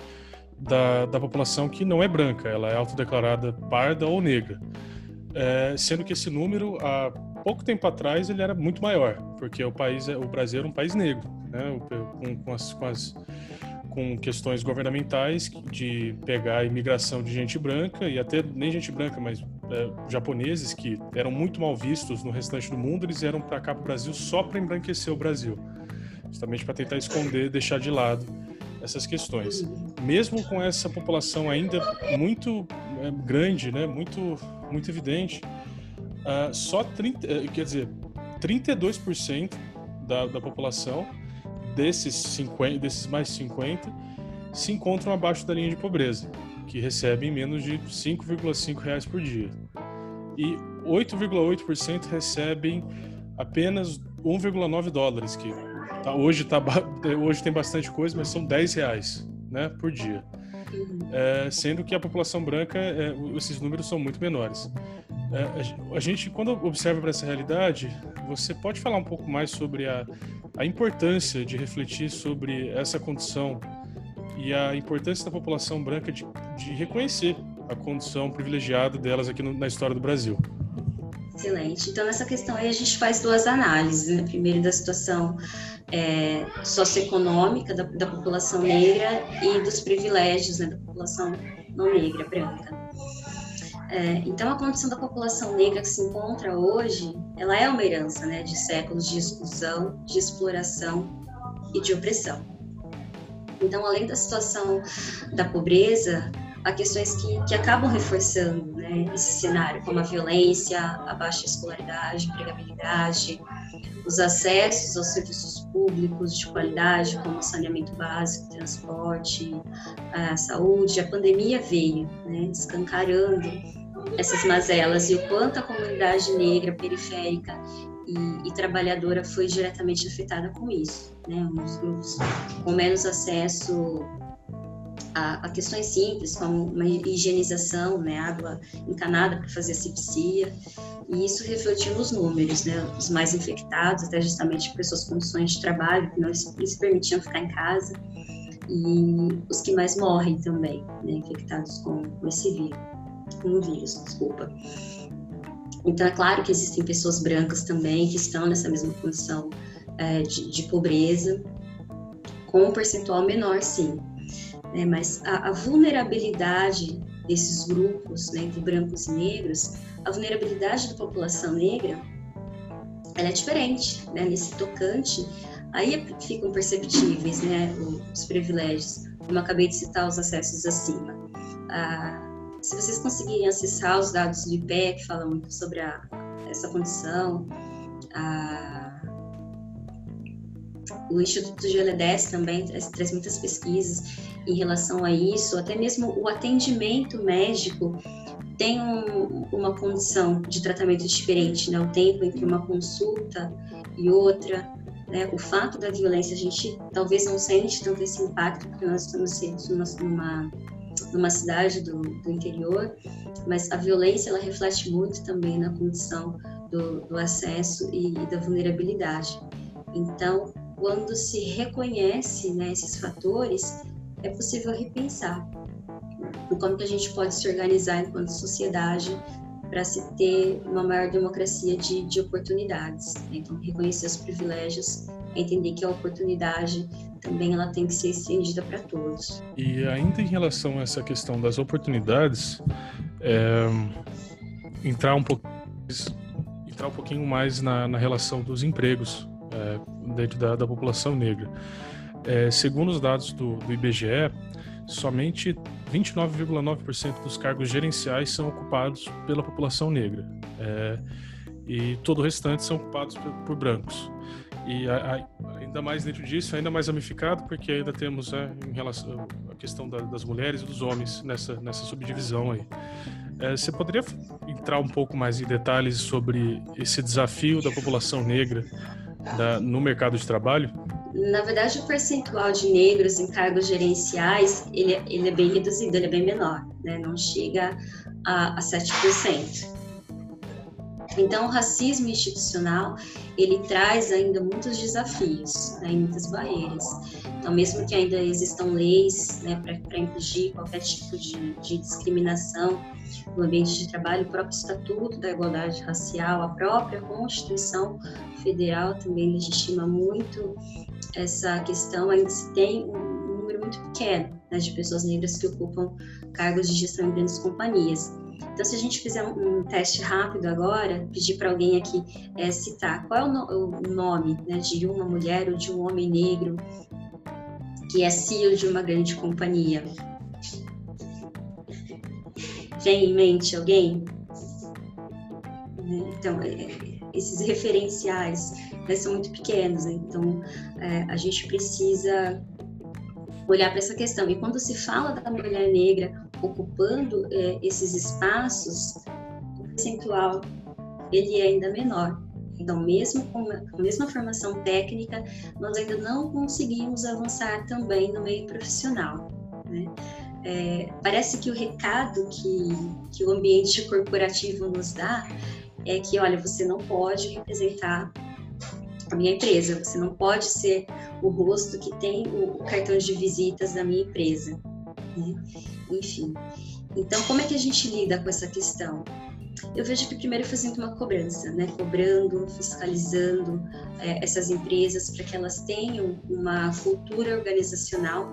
da, da população que não é branca, ela é autodeclarada parda ou negra. É, sendo que esse número, há pouco tempo atrás, ele era muito maior, porque o país, é, o Brasil era um país negro, né, com, com, as, com, as, com questões governamentais de pegar a imigração de gente branca, e até nem gente branca, mas é, japoneses que eram muito mal vistos no restante do mundo, eles eram para cá para o Brasil só para embranquecer o Brasil, justamente para tentar esconder, deixar de lado essas questões. Mesmo com essa população ainda muito é, grande, né, muito, muito evidente, uh, só 30, eh, quer dizer, 32% da, da população desses, 50, desses mais 50 se encontram abaixo da linha de pobreza, que recebem menos de 5,5 reais por dia. E 8,8% recebem apenas 1,9 dólares, que tá, hoje, tá, hoje tem bastante coisa, mas são 10 reais né, por dia. É, sendo que a população branca, é, esses números são muito menores. É, a gente, quando observa para essa realidade, você pode falar um pouco mais sobre a, a importância de refletir sobre essa condição e a importância da população branca de, de reconhecer a condição privilegiada delas aqui no, na história do Brasil. Excelente. Então, nessa questão aí, a gente faz duas análises. Né? Primeiro, da situação é, socioeconômica da, da, população negra e dos privilégios né, da população não negra, branca. É, então, a condição da população negra que se encontra hoje, ela é uma herança né, de séculos de exclusão, de exploração e de opressão. Então, além da situação da pobreza, há questões que, que acabam reforçando né, esse cenário, como a violência, a baixa escolaridade, empregabilidade, os acessos aos serviços públicos de qualidade, como saneamento básico, transporte, a saúde. A pandemia veio, né, escancarando essas mazelas e o quanto a comunidade negra periférica e, e, trabalhadora foi diretamente afetada com isso, né? Os grupos com menos acesso a, a, questões simples, como uma higienização, né, água encanada para fazer asepsia, e isso refletiu nos números, né, os mais infectados, até justamente por suas condições de trabalho, que não se permitiam ficar em casa, e os que mais morrem também, né, infectados com, com esse vírus, com o vírus, desculpa. Então, é claro que existem pessoas brancas também que estão nessa mesma condição é, de, de pobreza, com um percentual menor, sim, né? mas a, a, vulnerabilidade desses grupos, né, entre brancos e negros, a vulnerabilidade da população negra, ela é diferente, né, nesse tocante, aí é ficam perceptíveis, né, os privilégios, como eu acabei de citar os acessos acima. Ah, se vocês conseguirem acessar os dados do IPE, que falam muito sobre a, essa condição, a, o Instituto GL10 também traz, traz muitas pesquisas em relação a isso, até mesmo o atendimento médico tem um, uma condição de tratamento diferente, né? O tempo entre uma consulta e outra, né? O fato da violência, a gente talvez não sente tanto esse impacto, porque nós estamos numa, numa cidade do, do interior, mas a violência, ela reflete muito também na condição do, do acesso e, e da vulnerabilidade. Então, quando se reconhece né, esses fatores, é possível repensar como que a gente pode se organizar enquanto sociedade para se ter uma maior democracia de, de oportunidades. Né? Então, reconhecer os privilégios, entender que a oportunidade também ela tem que ser estendida para todos. E ainda em relação a essa questão das oportunidades, é, entrar um pouco entrar um pouquinho mais na, na relação dos empregos é, dentro da, da, população negra. É, segundo os dados do, do IBGE, somente 29,9% dos cargos gerenciais são ocupados pela população negra. É, e todo o restante são ocupados por, por brancos. E a, a, ainda mais dentro disso, ainda mais ramificado, porque ainda temos é, em relação à questão da, das mulheres e dos homens nessa, nessa subdivisão aí. É, você poderia entrar um pouco mais em detalhes sobre esse desafio da população negra da, no mercado de trabalho? Na verdade, o percentual de negros em cargos gerenciais, ele, é, ele é bem reduzido, ele é bem menor, né? não chega a, a 7%. Então, o racismo institucional, ele traz ainda muitos desafios né, e muitas barreiras. Então, mesmo que ainda existam leis né, para impedir qualquer tipo de, de discriminação no ambiente de trabalho, o próprio Estatuto da Igualdade Racial, a própria Constituição Federal também legitima muito essa questão, ainda se tem um número muito pequeno né, de pessoas negras que ocupam cargos de gestão em grandes companhias. Então, se a gente fizer um, um teste rápido agora, pedir para alguém aqui é, citar qual é o, no, o nome né, de uma mulher ou de um homem negro que é CEO de uma grande companhia. Vem em mente alguém? Né, então, é, é, esses referenciais né, são muito pequenos, né? então é, a gente precisa olhar para essa questão. E quando se fala da mulher negra ocupando é, esses espaços, o percentual ele é ainda menor. Então, mesmo com a mesma formação técnica, nós ainda não conseguimos avançar também no meio profissional. Né? É, parece que o recado que, que o ambiente corporativo nos dá é que, olha, você não pode representar a minha empresa, você não pode ser o rosto que tem o cartão de visitas da minha empresa. Né? Enfim. Então, como é que a gente lida com essa questão? Eu vejo que primeiro fazendo uma cobrança, né? cobrando, fiscalizando é, essas empresas para que elas tenham uma cultura organizacional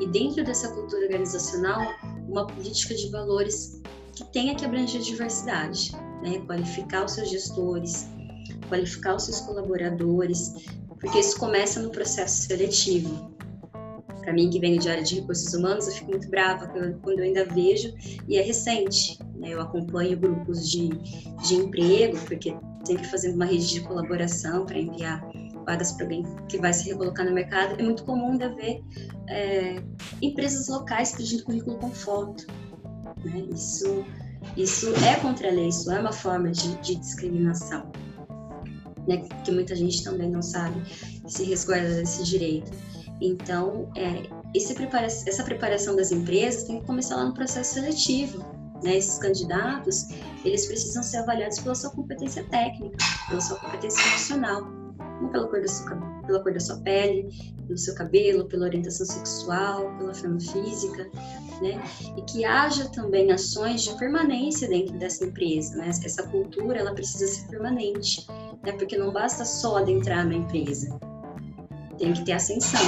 e dentro dessa cultura organizacional uma política de valores que tenha que abranger diversidade, né? qualificar os seus gestores, qualificar os seus colaboradores, porque isso começa no processo seletivo. Para mim, que venho de área de recursos humanos, eu fico muito brava quando eu ainda vejo, e é recente, né? eu acompanho grupos de, de emprego, porque sempre fazendo uma rede de colaboração para enviar vagas para alguém que vai se recolocar no mercado, é muito comum de ver é, empresas locais pedindo currículo com foto. Né? Isso, isso é contra a lei, isso é uma forma de, de discriminação né, que muita gente também não sabe se resguarda desse direito. Então, é, prepara essa preparação das empresas tem que começar lá no processo seletivo. Né? Esses candidatos, eles precisam ser avaliados pela sua competência técnica, pela sua competência profissional, não pela cor da sua, pela cor da sua pele, pelo seu cabelo, pela orientação sexual, pela forma física, né? E que haja também ações de permanência dentro dessa empresa, né? Essa cultura, ela precisa ser permanente né? porque não basta só adentrar na empresa, tem que ter ascensão.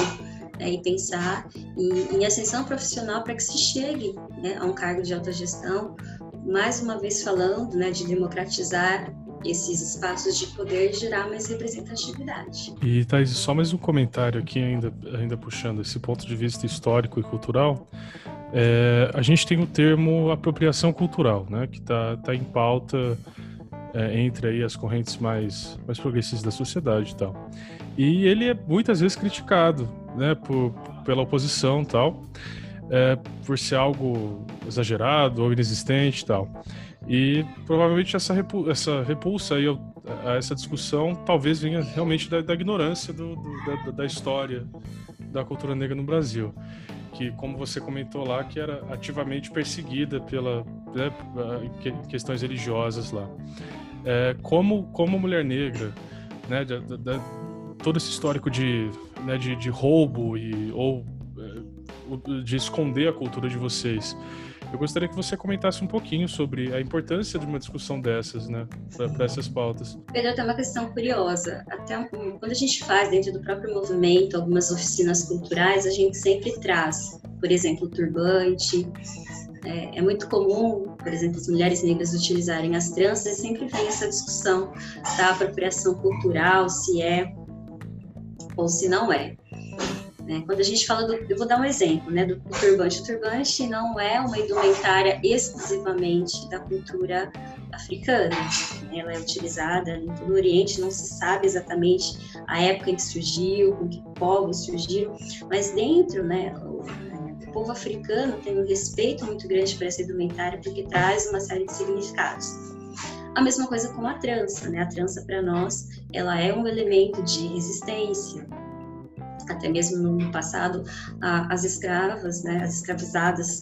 Né? E pensar em, em ascensão profissional para que se chegue né, a um cargo de alta gestão, mais uma vez falando né, de democratizar esses espaços de poder gerar mais representatividade. E Thais, só mais um comentário aqui ainda, ainda puxando esse ponto de vista histórico e cultural. É, a gente tem o termo apropriação cultural, né, que está tá em pauta é, entre aí as correntes mais, mais progressistas da sociedade e tal. E ele é muitas vezes criticado, né, por, pela oposição tal, é, por ser algo exagerado ou inexistente e tal. E provavelmente essa, repu essa repulsa aí a essa discussão talvez venha realmente da, da ignorância do, do, da, da história da cultura negra no Brasil que, como você comentou lá, que era ativamente perseguida pela né, questões religiosas lá. É, como, como mulher negra, né, todo esse histórico de, né, de, de roubo e, ou é, de esconder a cultura de vocês, eu gostaria que você comentasse um pouquinho sobre a importância de uma discussão dessas, né, para essas pautas. Pedro, tem uma questão curiosa. Até quando a gente faz dentro do próprio movimento algumas oficinas culturais, a gente sempre traz, por exemplo, turbante. É, é muito comum, por exemplo, as mulheres negras utilizarem as tranças e sempre vem essa discussão da apropriação cultural, se é ou se não é. Né? Quando a gente fala do. Eu vou dar um exemplo né, do, do turbante. O turbante não é uma indumentária exclusivamente da cultura africana. Ela é utilizada em todo o Oriente, não se sabe exatamente a época em que surgiu, com que povos surgiram, mas dentro, né, o, o povo africano tem um respeito muito grande por essa indumentária porque traz uma série de significados. A mesma coisa com a trança, né? A trança para nós, ela é um elemento de resistência, até mesmo no passado, as escravas, né, as escravizadas,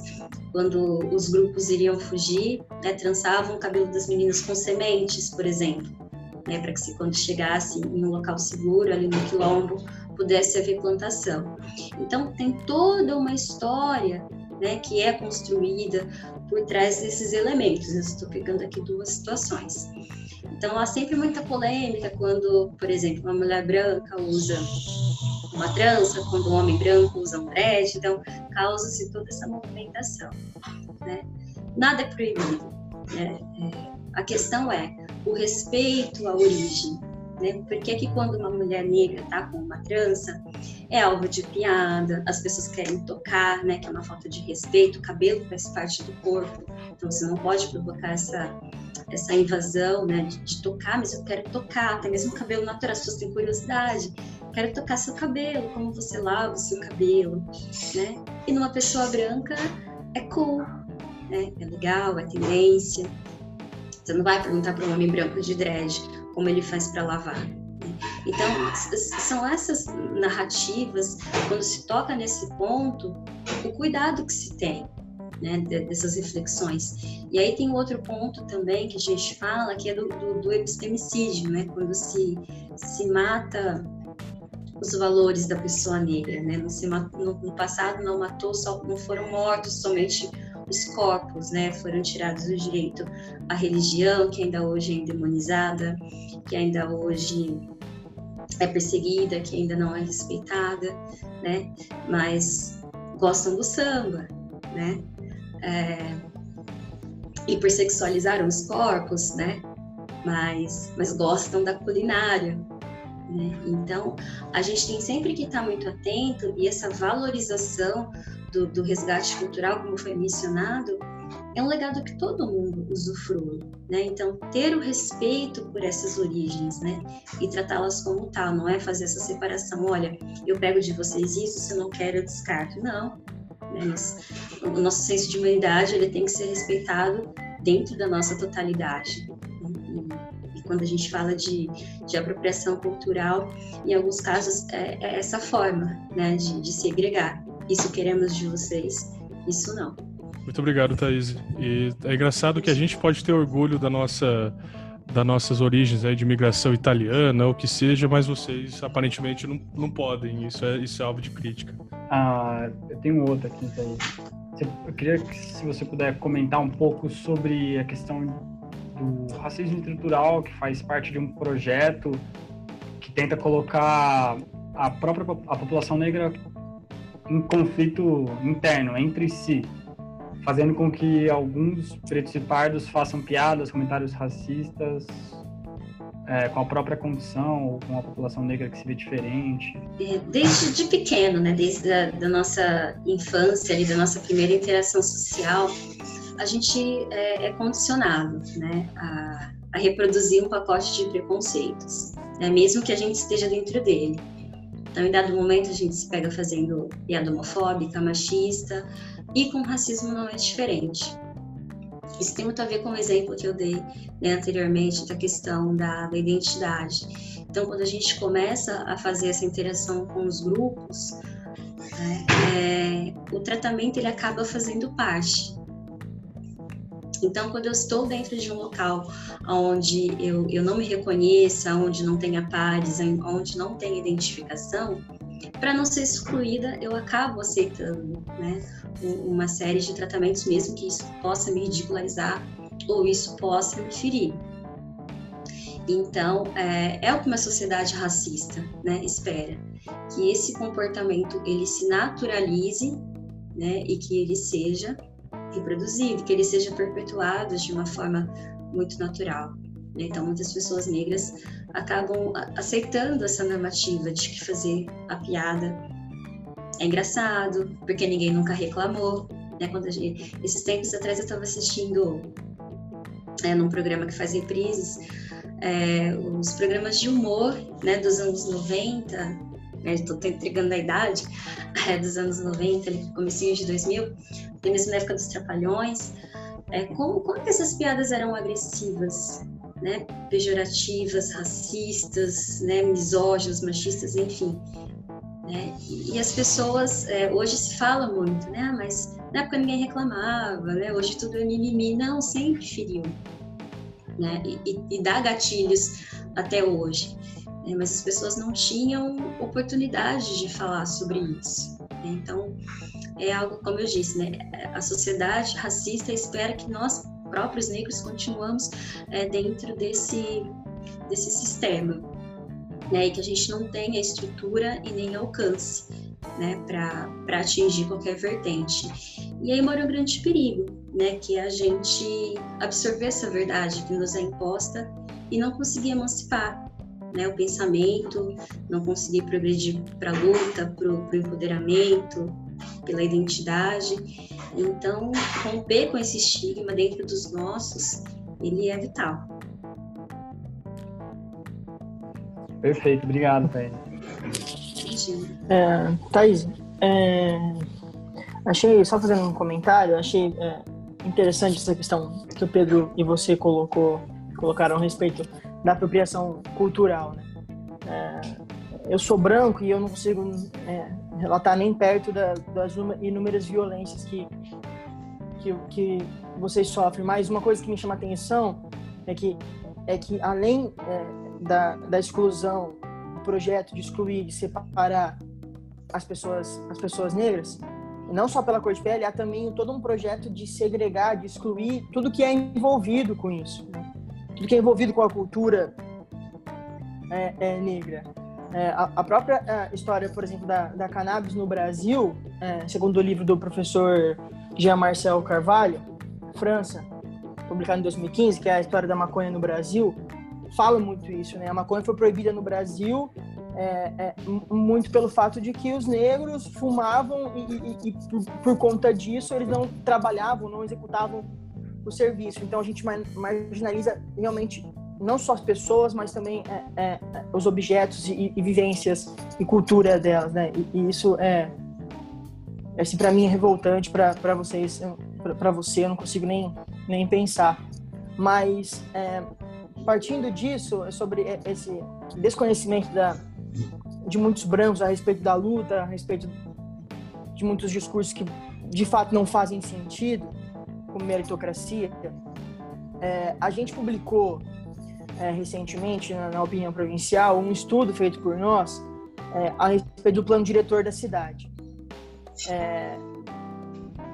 quando os grupos iriam fugir, né, trançavam o cabelo das meninas com sementes, por exemplo, né, para que se quando chegasse em um local seguro, ali no quilombo, pudesse haver plantação. Então, tem toda uma história né, que é construída por trás desses elementos. Eu estou pegando aqui duas situações. Então, há sempre muita polêmica quando, por exemplo, uma mulher branca usa uma trança, quando um homem branco usa um dread, então causa-se toda essa movimentação. Né? Nada é proibido. Né? É, a questão é o respeito à origem. Né? Por que, que quando uma mulher negra está com uma trança, é alvo de piada, as pessoas querem tocar, né? que é uma falta de respeito, o cabelo faz parte do corpo, então você não pode provocar essa, essa invasão né? de, de tocar, mas eu quero tocar, até mesmo cabelo natural, as pessoas têm curiosidade, quero tocar seu cabelo, como você lava o seu cabelo, né? E numa pessoa branca é cool, né? É legal, é tendência. Você não vai perguntar para um homem branco de dread como ele faz para lavar. Então, são essas narrativas, quando se toca nesse ponto, o cuidado que se tem né, dessas reflexões. E aí tem outro ponto também que a gente fala, que é do, do, do epistemicídio, né, quando se, se mata os valores da pessoa negra, né? No, no, passado não matou só, não foram mortos somente os corpos, né? Foram tirados o direito à religião, que ainda hoje é endemonizada, que ainda hoje é perseguida, que ainda não é respeitada, né? Mas gostam do samba, né? É, hipersexualizaram os corpos, né? Mas, mas gostam da culinária, né? Então, a gente tem sempre que estar muito atento e essa valorização do, do resgate cultural, como foi mencionado, é um legado que todo mundo usufrui, né? Então, ter o respeito por essas origens, né? E tratá-las como tal, não é fazer essa separação, olha, eu pego de vocês isso, se eu não quero, eu descarto. Não. Né? O nosso senso de humanidade, ele tem que ser respeitado dentro da nossa totalidade. E quando a gente fala de, de apropriação cultural, em alguns casos, é, é essa forma, né? De, de segregar. Isso queremos de vocês, isso não. Muito obrigado, Thaís. E é engraçado que a gente pode ter orgulho da nossa das nossas origens aí de imigração italiana ou que seja, mas vocês aparentemente não, não podem. Isso é, isso é alvo de crítica. Ah, eu tenho outra aqui, Thaís. Eu queria que se você puder comentar um pouco sobre a questão do racismo estrutural que faz parte de um projeto que tenta colocar a própria a população negra em conflito interno entre si fazendo com que alguns pretos e pardos façam piadas, comentários racistas é, com a própria condição ou com a população negra que se vê diferente? É, desde de pequeno, né, desde a da nossa infância, ali, da nossa primeira interação social, a gente é, é condicionado né, a, a, reproduzir um pacote de preconceitos, né, mesmo que a gente esteja dentro dele. Então, em dado momento, a gente se pega fazendo piada homofóbica, machista, e com racismo não é diferente. Isso tem muito a ver com o exemplo que eu dei né, anteriormente da questão da, da, identidade. Então, quando a gente começa a fazer essa interação com os grupos, né, é, o tratamento ele acaba fazendo parte. Então, quando eu estou dentro de um local onde eu, eu não me reconheça, onde não tenha pares, onde não tenha identificação, para não ser excluída, eu acabo aceitando né, uma série de tratamentos, mesmo que isso possa me ridicularizar ou isso possa me ferir. Então, é, é o que uma sociedade racista né, espera, que esse comportamento ele se naturalize né, e que ele seja reproduzido, que ele seja perpetuado de uma forma muito natural. Né? Então, muitas pessoas negras acabam aceitando essa normativa de que fazer a piada é engraçado, porque ninguém nunca reclamou. Né? Quando gente, esses tempos atrás eu estava assistindo é, num programa que faz reprises, é, os programas de humor né, dos anos 90, né, estou entregando a idade, é, dos anos 90, comecinho de 2000, mesmo na época dos Trapalhões, é, como, como que essas piadas eram agressivas, né, pejorativas, racistas, né, misóginas, machistas, enfim. Né? E as pessoas, é, hoje se fala muito, né, mas na época ninguém reclamava, né, hoje tudo é mimimi, não, sempre feriu, né, e, e dá gatilhos até hoje. Né, mas as pessoas não tinham oportunidade de falar sobre isso. Né? Então, é algo, como eu disse, né, a sociedade racista espera que nós próprios negros continuamos é, dentro desse, desse sistema, né, e que a gente não tem a estrutura e nem alcance né, para atingir qualquer vertente. E aí mora um grande perigo, né, que é a gente absorver essa verdade que nos é imposta e não conseguir emancipar né, o pensamento, não conseguir progredir para a luta, para o empoderamento, pela identidade. Então, romper com esse estigma dentro dos nossos, ele é vital. Perfeito, obrigado, Thaís. É, Thaís, é, achei, só fazendo um comentário, achei é, interessante essa questão que o Pedro e você colocou, colocaram a respeito da apropriação cultural. Né? É, eu sou branco e eu não consigo é, relatar nem perto da, das inúmeras violências que, que, que vocês sofrem. Mas uma coisa que me chama a atenção é que, é que além é, da, da exclusão, do projeto de excluir, de separar as pessoas, as pessoas negras, não só pela cor de pele, há também todo um projeto de segregar, de excluir tudo que é envolvido com isso. Né? Tudo que é envolvido com a cultura é, é negra. É, a, a, própria a história, por exemplo, da, da cannabis no Brasil, é, segundo o livro do professor Jean-Marcel Carvalho, França, publicado em 2015, que é a história da maconha no Brasil, fala muito isso, né? A maconha foi proibida no Brasil é, é, muito pelo fato de que os negros fumavam e, e, e por, por, conta disso eles não trabalhavam, não executavam o serviço. Então a gente marginaliza realmente não só as pessoas, mas também é, é, os objetos e, e, vivências e cultura delas, né? E, e isso é, assim, para mim é revoltante, para vocês, para você eu não consigo nem nem pensar. Mas é, partindo disso, sobre esse desconhecimento da, de muitos brancos a respeito da luta, a respeito de muitos discursos que de fato não fazem sentido, como meritocracia, é, a gente publicou é, recentemente, na, na, Opinião Provincial, um estudo feito por nós é, a respeito do plano diretor da cidade. É,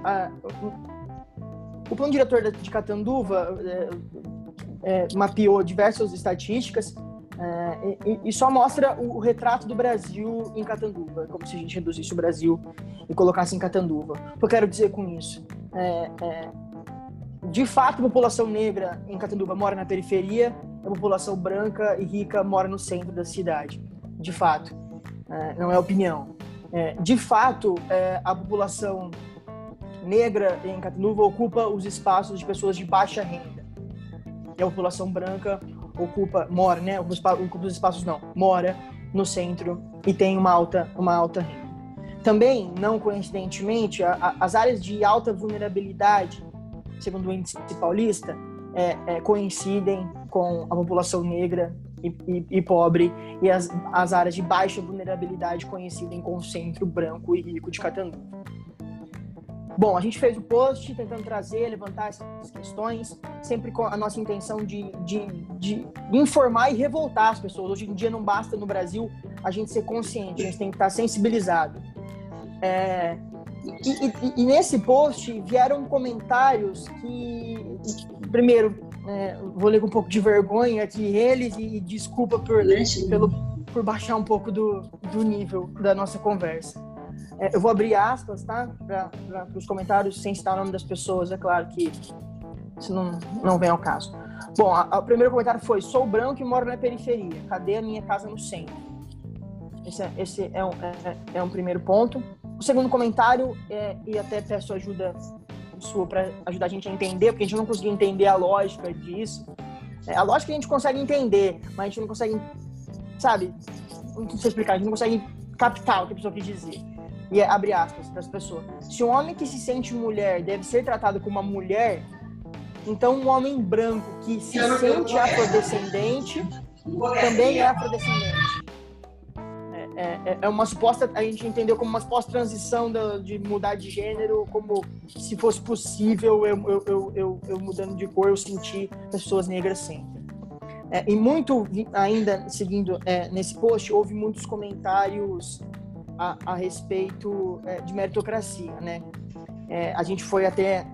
a, o, o, plano diretor de Catanduva é, é, mapeou diversas estatísticas é, e, e, só mostra o, o, retrato do Brasil em Catanduva, como se a gente reduzisse o Brasil e colocasse em Catanduva. O que eu quero dizer com isso? De fato, a população negra em Catanduva mora na periferia, a população branca e rica mora no centro da cidade. De fato, é, não é opinião. É, de fato, é, a população negra em Catanduva ocupa os espaços de pessoas de baixa renda. E a população branca ocupa, mora, né? Ocupa os espaços não, mora no centro e tem uma alta, uma alta renda. Também, não coincidentemente, a, a, as áreas de alta vulnerabilidade, segundo o índice paulista, é, é, coincidem com a população negra e, e, e, pobre e as, as áreas de baixa vulnerabilidade coincidem com o centro branco e rico de Catanduva. Bom, a gente fez o post tentando trazer, levantar essas questões, sempre com a nossa intenção de, de, de informar e revoltar as pessoas. Hoje em dia não basta no Brasil a gente ser consciente, a gente tem que estar sensibilizado. É, e, e, e, nesse post vieram comentários que, primeiro, é, vou ler com um pouco de vergonha aqui eles e desculpa por, pelo, por baixar um pouco do, do nível da nossa conversa. É, eu vou abrir aspas, tá? Para os comentários, sem citar o nome das pessoas, é claro que isso não, não vem ao caso. Bom, a, a, o primeiro comentário foi: Sou branco e moro na periferia. Cadê a minha casa no centro? Esse, é, esse é, um, é, é um primeiro ponto. O segundo comentário, é, e até peço ajuda sua para ajudar a gente a entender, porque a gente não conseguiu entender a lógica disso. É, a lógica a gente consegue entender, mas a gente não consegue, sabe? Não sei explicar, a gente não consegue captar o que a pessoa quis dizer e é, abre aspas para as pessoas. Se um homem que se sente mulher deve ser tratado como uma mulher, então um homem branco que se sente afrodescendente também é afrodescendente. É, é, é, uma suposta, a gente entendeu como uma suposta transição de mudar de gênero, como se fosse possível eu, eu, eu, eu, eu mudando de cor, eu sentir pessoas negras sempre. É, e muito, ainda seguindo é, nesse post, houve muitos comentários a, a respeito é, de meritocracia, né? É, a gente foi até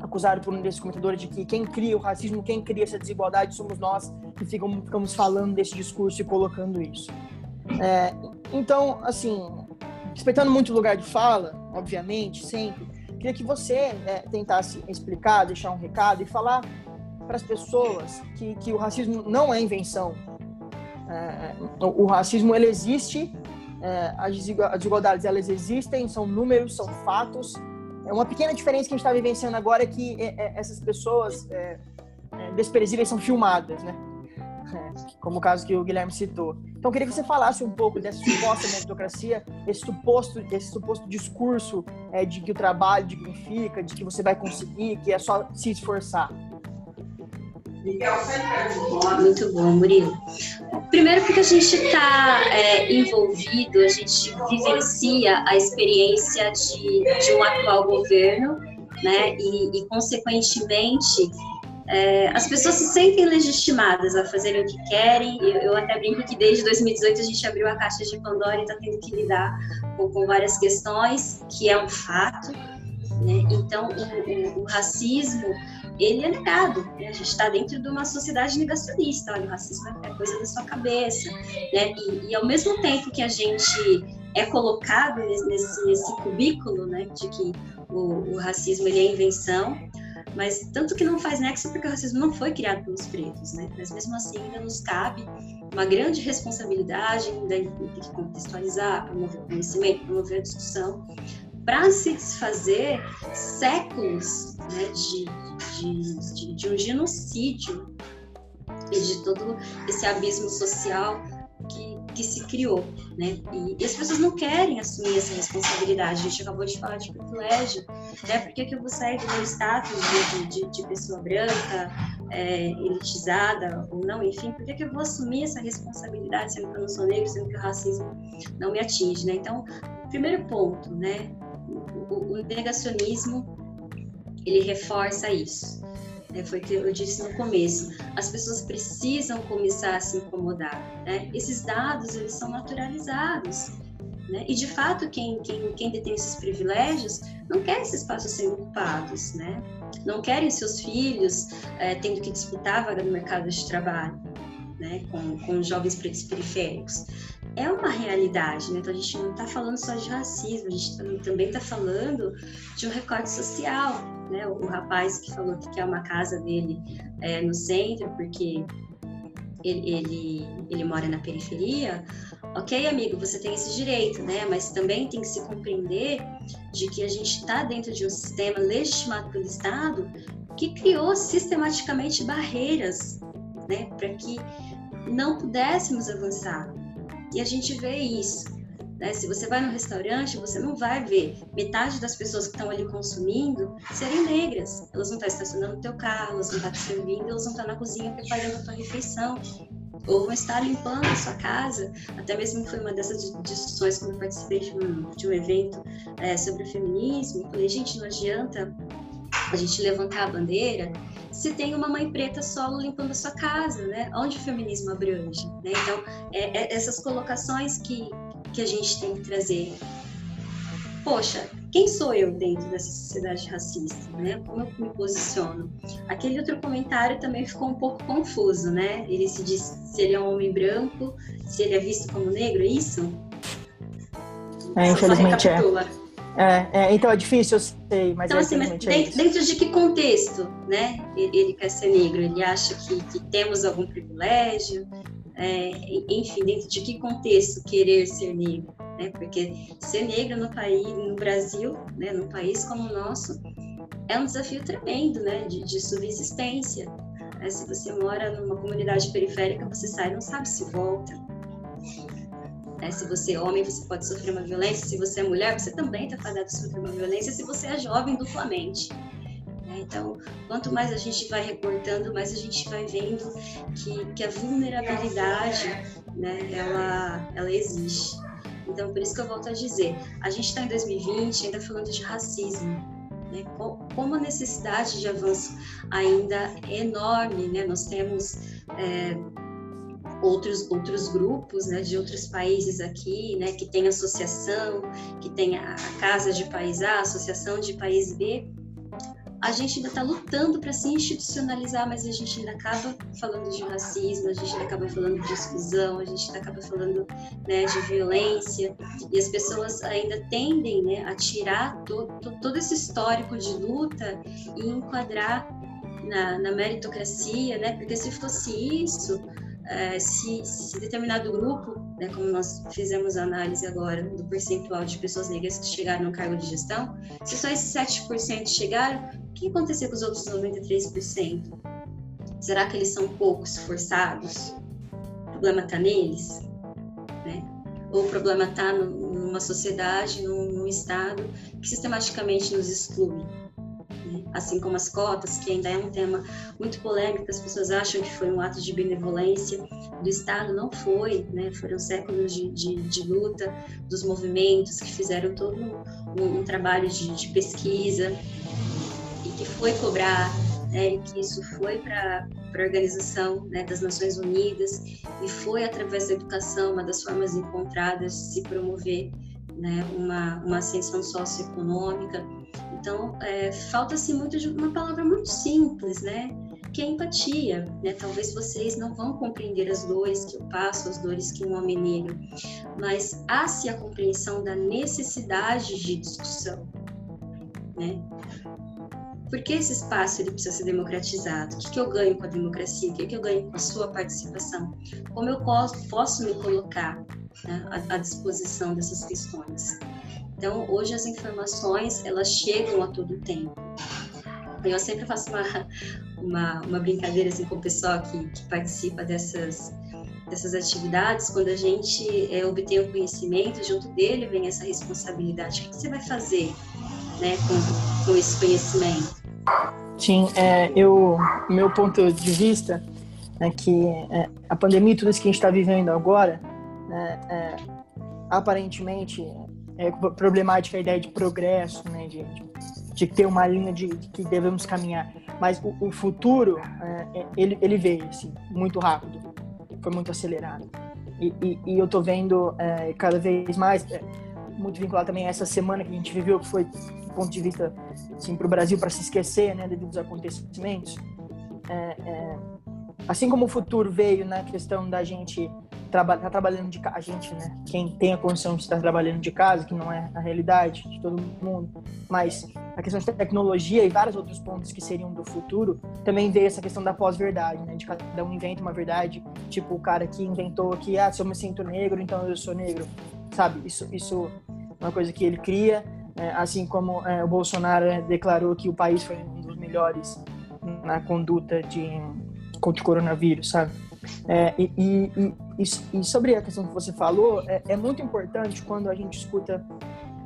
acusado por um desses comentadores de que quem cria o racismo, quem cria essa desigualdade somos nós que ficamos, ficamos falando desse discurso e colocando isso. É, então, assim, respeitando muito o lugar de fala, obviamente, sempre, queria que você é, tentasse explicar, deixar um recado e falar para as pessoas que, que o racismo não é invenção. É, o, o racismo ele existe é, as desigualdades elas existem, são números, são fatos. É uma pequena diferença que a gente está vivenciando agora é que é, é, essas pessoas é, é, desprezíveis são filmadas, né? É, como o caso que o Guilherme citou. Então, eu queria que você falasse um pouco dessa suposta meritocracia, esse suposto, esse suposto discurso de que o trabalho dignifica, de que você vai conseguir, que é só se esforçar. Muito bom, Murilo. Primeiro porque a gente está é, envolvido, a gente vivencia a experiência de, de um atual governo, né? E, e consequentemente, é, as pessoas se sentem legitimadas a fazerem o que querem. Eu, eu, até brinco que desde 2018 a gente abriu a caixa de Pandora e está tendo que lidar com, com, várias questões, que é um fato. Né? Então, o, o, o racismo ele é negado. Né? A gente está dentro de uma sociedade negacionista. Olha, o racismo é coisa da sua cabeça. Né? E, e, ao mesmo tempo que a gente é colocado nesse, nesse cubículo né, de que o, o racismo ele é invenção, mas tanto que não faz nexo porque o racismo não foi criado pelos pretos, né? Mas mesmo assim ainda nos cabe uma grande responsabilidade, ainda tem que contextualizar, promover o conhecimento, promover a discussão, para se desfazer séculos né, de, de, de, de um genocídio e de todo esse abismo social que, que se criou, né? E, e, as pessoas não querem assumir essa responsabilidade. A gente acabou de falar de privilégio, né? Por que, que eu vou sair do meu status de, de, de pessoa branca, é, elitizada ou não, enfim, por que, que eu vou assumir essa responsabilidade sendo que eu não sou negro, sendo que o racismo não me atinge, né? Então, primeiro ponto, né? o, o negacionismo ele reforça isso. Né? Foi o que eu disse no começo. As pessoas precisam começar a se incomodar. Né? Esses dados eles são naturalizados. Né? E de fato, quem, quem, quem detém esses privilégios não quer esses espaços sendo ocupados, né? não querem seus filhos é, tendo que disputar vaga no mercado de trabalho né? com, com jovens pretos periféricos é uma realidade, né? Então a gente não está falando só de racismo, a gente também está falando de um recorte social, né? O, rapaz que falou que quer uma casa dele é, no centro porque ele, ele, ele mora na periferia, ok, amigo, você tem esse direito, né? Mas também tem que se compreender de que a gente está dentro de um sistema legitimado pelo Estado que criou sistematicamente barreiras, né? Para que não pudéssemos avançar. E a gente vê isso. Né? Se você vai no restaurante, você não vai ver metade das pessoas que estão ali consumindo serem negras. Elas não estão estacionando o teu carro, elas não estão te servindo, elas não estão na cozinha preparando a tua refeição. Ou vão estar limpando a sua casa. Até mesmo foi uma dessas discussões quando eu participei de um, de um evento é, sobre o feminismo. Falei, gente, não adianta a gente levantar a bandeira se tem uma mãe preta solo limpando a sua casa, né? Onde o feminismo abrange, né? Então, é, é essas colocações que, que a gente tem que trazer. Poxa, quem sou eu dentro dessa sociedade racista, né? Como eu me posiciono? Aquele outro comentário também ficou um pouco confuso, né? Ele se diz se ele é um homem branco, se ele é visto como negro, é isso? É, infelizmente é. É, é, então é difícil, eu sei, mas então, é assim, mas é dentro, dentro, de que contexto, né? Ele, ele quer ser negro? Ele acha que, que temos algum privilégio? É, enfim, dentro de que contexto querer ser negro? Né? Porque ser negro no país, no Brasil, né? Num país como o nosso, é um desafio tremendo, né? De, de subsistência. É, se você mora numa comunidade periférica, você sai não sabe se volta. Né? Se você é homem, você pode sofrer uma violência. Se você é mulher, você também está fadado a sofrer uma violência. Se você é jovem, duplamente. Né? Então, quanto mais a gente vai recortando, mais a gente vai vendo que, que a vulnerabilidade, né, ela, ela existe. Então, por isso que eu volto a dizer, a gente está em 2020 ainda falando de racismo, né? Como a necessidade de avanço ainda é enorme, né? Nós temos é, outros, outros grupos né, de outros países aqui, né, que tem associação, que tem a Casa de País A, a Associação de País B, a gente ainda está lutando para se institucionalizar, mas a gente ainda acaba falando de racismo, a gente ainda acaba falando de exclusão, a gente ainda acaba falando né, de violência, e as pessoas ainda tendem né, a tirar to, to, todo esse histórico de luta e enquadrar na, na meritocracia, né? Porque se fosse isso, é, se, se, determinado grupo, né, como nós fizemos a análise agora do percentual de pessoas negras que chegaram no cargo de gestão, se só esses 7% chegaram, o que aconteceu com os outros 93%? Será que eles são poucos forçados? O problema está neles? Né? Ou o problema está numa sociedade, num, num, Estado que sistematicamente nos exclui? Assim como as cotas, que ainda é um tema muito polêmico, as pessoas acham que foi um ato de benevolência do Estado, não foi, né? Foram séculos de, de, de luta dos movimentos que fizeram todo um, um trabalho de, de pesquisa e que foi cobrar né, que isso foi para a Organização né, das Nações Unidas e foi através da educação uma das formas encontradas de se promover né, uma, uma ascensão socioeconômica. Então, é, falta-se muito de uma palavra muito simples, né? Que é empatia, né? Talvez vocês não vão compreender as dores que eu passo, as dores que um homem negro, mas há-se a compreensão da necessidade de discussão, né? Por que esse espaço ele precisa ser democratizado? O que, que eu ganho com a democracia? O que, que eu ganho com a sua participação? Como eu posso, posso me colocar né, à, à disposição dessas questões? Então, hoje as informações, elas chegam a todo tempo. Eu sempre faço uma, uma, uma brincadeira assim, com o pessoal que, que participa dessas, dessas atividades, quando a gente é, obtém o conhecimento, junto dele vem essa responsabilidade. O que, você vai fazer né, com, com esse conhecimento? Sim, é, eu, meu ponto de vista é que é, a pandemia, tudo isso que a gente está vivendo agora, né, é, aparentemente é problemática a ideia de progresso, né, de, de, ter uma linha de, de, que devemos caminhar. Mas o, o futuro, é, é ele, ele veio assim, muito rápido, foi muito acelerado. E, e, e eu estou vendo é, cada vez mais, é, muito vinculado também a essa semana que a gente viveu, que foi ponto de vista assim, para o Brasil para se esquecer né, devido aos acontecimentos. É, assim como o futuro veio na questão da gente tá trabalhando de casa, a gente, né, quem tem a condição de estar trabalhando de casa, que não é a realidade de todo mundo, mas a questão de tecnologia e vários outros pontos que seriam do futuro, também veio essa questão da pós-verdade, né, de cada um inventa uma verdade, tipo o cara que inventou que, ah, se eu me sinto negro, então eu sou negro, sabe? Isso, isso é uma coisa que ele cria é, assim como é, o Bolsonaro é, declarou que o país foi um dos melhores na conduta de contra o coronavírus, sabe? É, e, e, e, sobre a questão que você falou, é, é, muito importante quando a gente escuta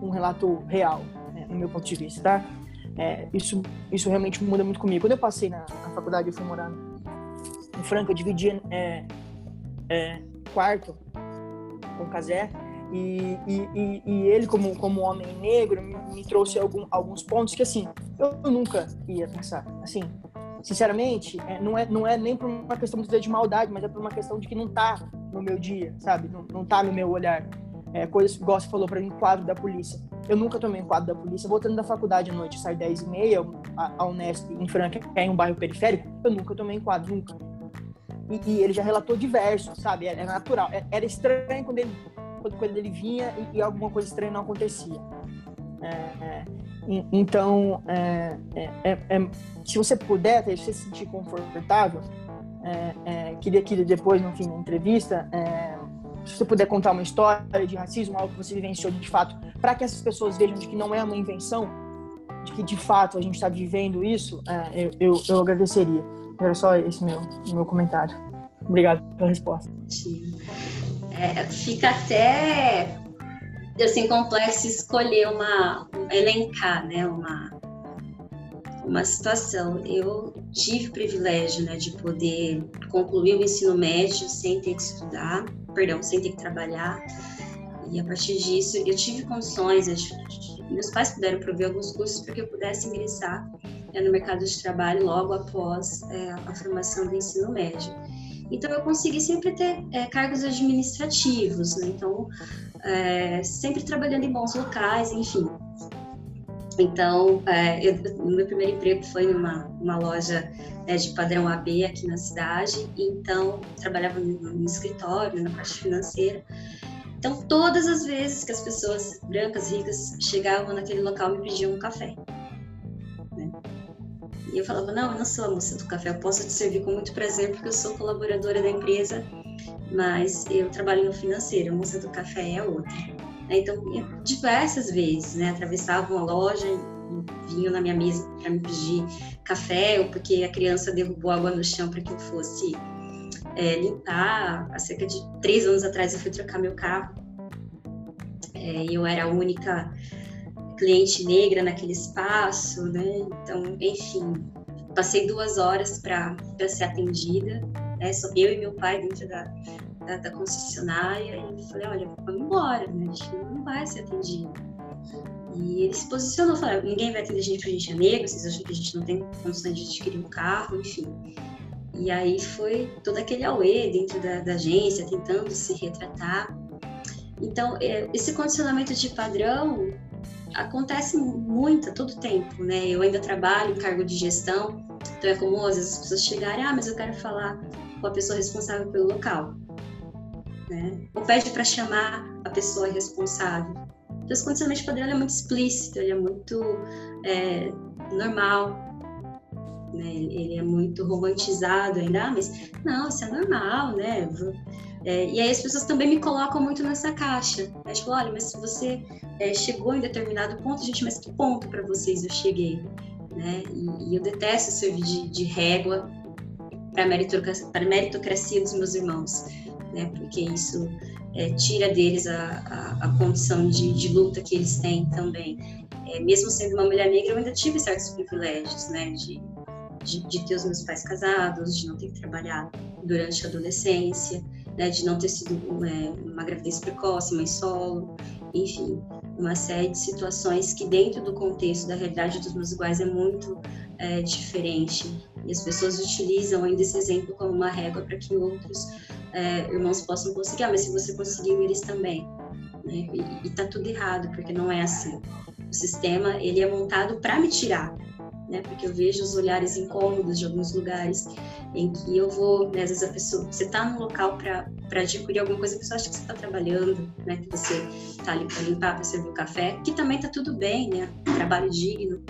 um relato real, né, no meu ponto de vista, tá? É, isso, isso realmente muda muito comigo. Quando eu passei na, na faculdade, eu fui morar em Franca, eu dividia é, quarto com o Casé, e, e, e, ele, como, como homem negro, me, me trouxe algum, alguns pontos que, assim, eu nunca ia pensar. Assim, sinceramente, é, não, é, não é nem por uma questão de maldade, mas é por uma questão de que não tá no meu dia, sabe? Não, não tá no meu olhar. É, coisas que você falou para mim, quadro da polícia. Eu nunca tomei um quadro da polícia. Voltando da faculdade à noite, saio 10 e meia, a, a Unesp em Franca, que é em um bairro periférico, eu nunca tomei um quadro, nunca. E, e ele já relatou diversos, sabe? É, é natural. É, era estranho quando ele quando ele vinha e, e alguma coisa estranha não acontecia. É, então, é, é, é, é, se você puder, se você se sentir confortável, queria que depois, no fim da entrevista, se você puder contar uma história de racismo, algo que você vivenciou de fato, para que essas pessoas vejam de que não é uma invenção, de que de fato a gente está vivendo isso, eu, eu, eu, agradeceria. Era só esse meu, meu comentário. Obrigado pela resposta. É, fica até assim complexo escolher uma elencar, né, uma uma situação. Eu tive o privilégio, né, de poder concluir o ensino médio sem ter que estudar, perdão, sem ter que trabalhar. E a partir disso, eu tive condições, meus pais puderam prover alguns cursos para que eu pudesse ingressar né, no mercado de trabalho logo após é, a formação do ensino médio. Então, eu consegui sempre ter é, cargos administrativos, né? Então, é, sempre trabalhando em bons locais, enfim. Então, é, eu, meu primeiro emprego foi numa uma loja é, de padrão AB aqui na cidade, então trabalhava no, escritório, na parte financeira. Então, todas as vezes que as pessoas brancas, ricas, chegavam naquele local, me pediam um café. E eu falava, não, eu não sou a moça do café, eu posso te servir com muito prazer porque eu sou colaboradora da empresa, mas eu trabalho no financeiro, a moça do café é outra. Então, diversas vezes, né, atravessavam a loja vinham na minha mesa para me pedir café, ou porque a criança derrubou água no chão para que eu fosse é, limpar. Há cerca de três anos atrás eu fui trocar meu carro. É, eu era a única cliente negra naquele espaço, né? Então, enfim, passei duas horas para ser atendida, né? Eu e meu pai dentro da, da, da concessionária e falei, olha, vamos embora, né? A gente não vai ser atendido. E ele se posicionou, falou, ninguém vai atender a gente porque a gente é negro, vocês acham que a gente não tem condições de adquirir um carro, enfim. E aí foi todo aquele auê dentro da, da agência, tentando se retratar. Então, é, esse condicionamento de padrão acontece muito a todo tempo, né? Eu ainda trabalho em cargo de gestão, então é comum às vezes as pessoas chegarem, ah, mas eu quero falar com a pessoa responsável pelo local, né? Ou pede para chamar a pessoa responsável. Então, esse condicionamento de padrão é muito explícito, ele é muito é, normal, né? Ele é muito romantizado ainda, ah, mas não, isso é normal, né? É, e aí as pessoas também me colocam muito nessa caixa. É, tipo, olha, mas se você é, chegou em determinado ponto, gente, mas que ponto para vocês eu cheguei? Né? E, e eu detesto servir de, de régua para a meritocracia, meritocracia dos meus irmãos, né? Porque isso é, tira deles a, a, a condição de, de, luta que eles têm também. É, mesmo sendo uma mulher negra, eu ainda tive certos privilégios, né? De, de, de, ter os meus pais casados, de não ter que trabalhar durante a adolescência, né? De não ter sido é, uma gravidez precoce, mãe solo, enfim, uma série de situações que dentro do contexto da realidade dos meus iguais é muito é, diferente. E as pessoas utilizam ainda esse exemplo como uma régua para que outros é, irmãos possam conseguir. Ah, mas se você conseguiu, eles também. Né? E, está tudo errado, porque não é assim. O sistema ele é montado para me tirar, né? Porque eu vejo os olhares incômodos de alguns lugares em que eu vou, né, às vezes a pessoa, você está no local para adquirir alguma coisa, a pessoa acha que você está trabalhando, né? Que você está ali para limpar, para servir o café, que também está tudo bem, né? Trabalho digno.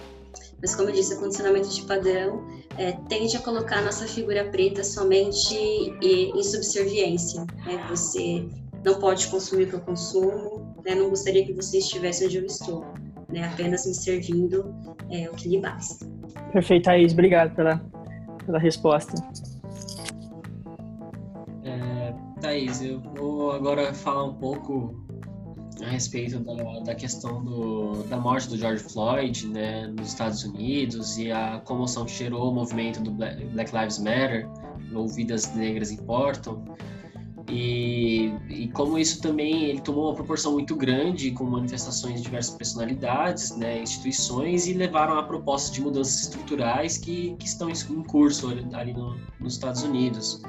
Mas como eu disse, o condicionamento de padrão é, tende a colocar a nossa figura preta somente em subserviência. Né? Você não pode consumir o que eu consumo, né? não gostaria que você estivesse onde eu estou, né? apenas me servindo é, o que lhe basta. Perfeito, Thaís. Obrigado pela, pela resposta. É, Thaís, eu vou agora falar um pouco a respeito da, da questão do, da morte do George Floyd né, nos Estados Unidos e a comoção que gerou o movimento do Black Lives Matter, Vidas Negras Importam, e, e, como isso também ele tomou uma proporção muito grande com manifestações de diversas personalidades, né, instituições e levaram a propostas de mudanças estruturais que, que estão em curso ali no, nos Estados Unidos.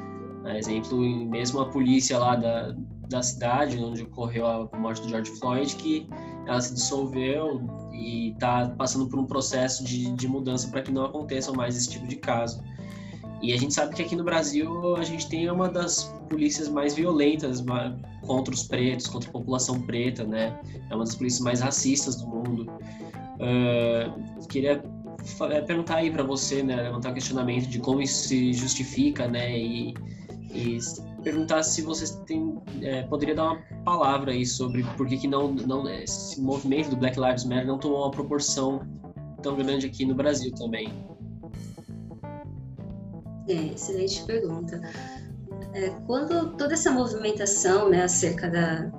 Por exemplo, mesmo a polícia lá da, da cidade onde ocorreu a morte do George Floyd, que ela se dissolveu e está passando por um processo de, de mudança para que não aconteçam mais esse tipo de caso. E a gente sabe que aqui no Brasil a gente tem uma das polícias mais violentas contra os pretos, contra a população preta, né? É uma das polícias mais racistas do mundo. Uh, queria é, perguntar aí para você, né, levantar o questionamento de como isso se justifica, né, e, e perguntar se você tem, é, poderia dar uma palavra aí sobre por que, que não, não, esse movimento do Black Lives Matter não tomou uma proporção tão grande aqui no Brasil também. É, excelente pergunta. É, quando toda essa movimentação né, acerca da,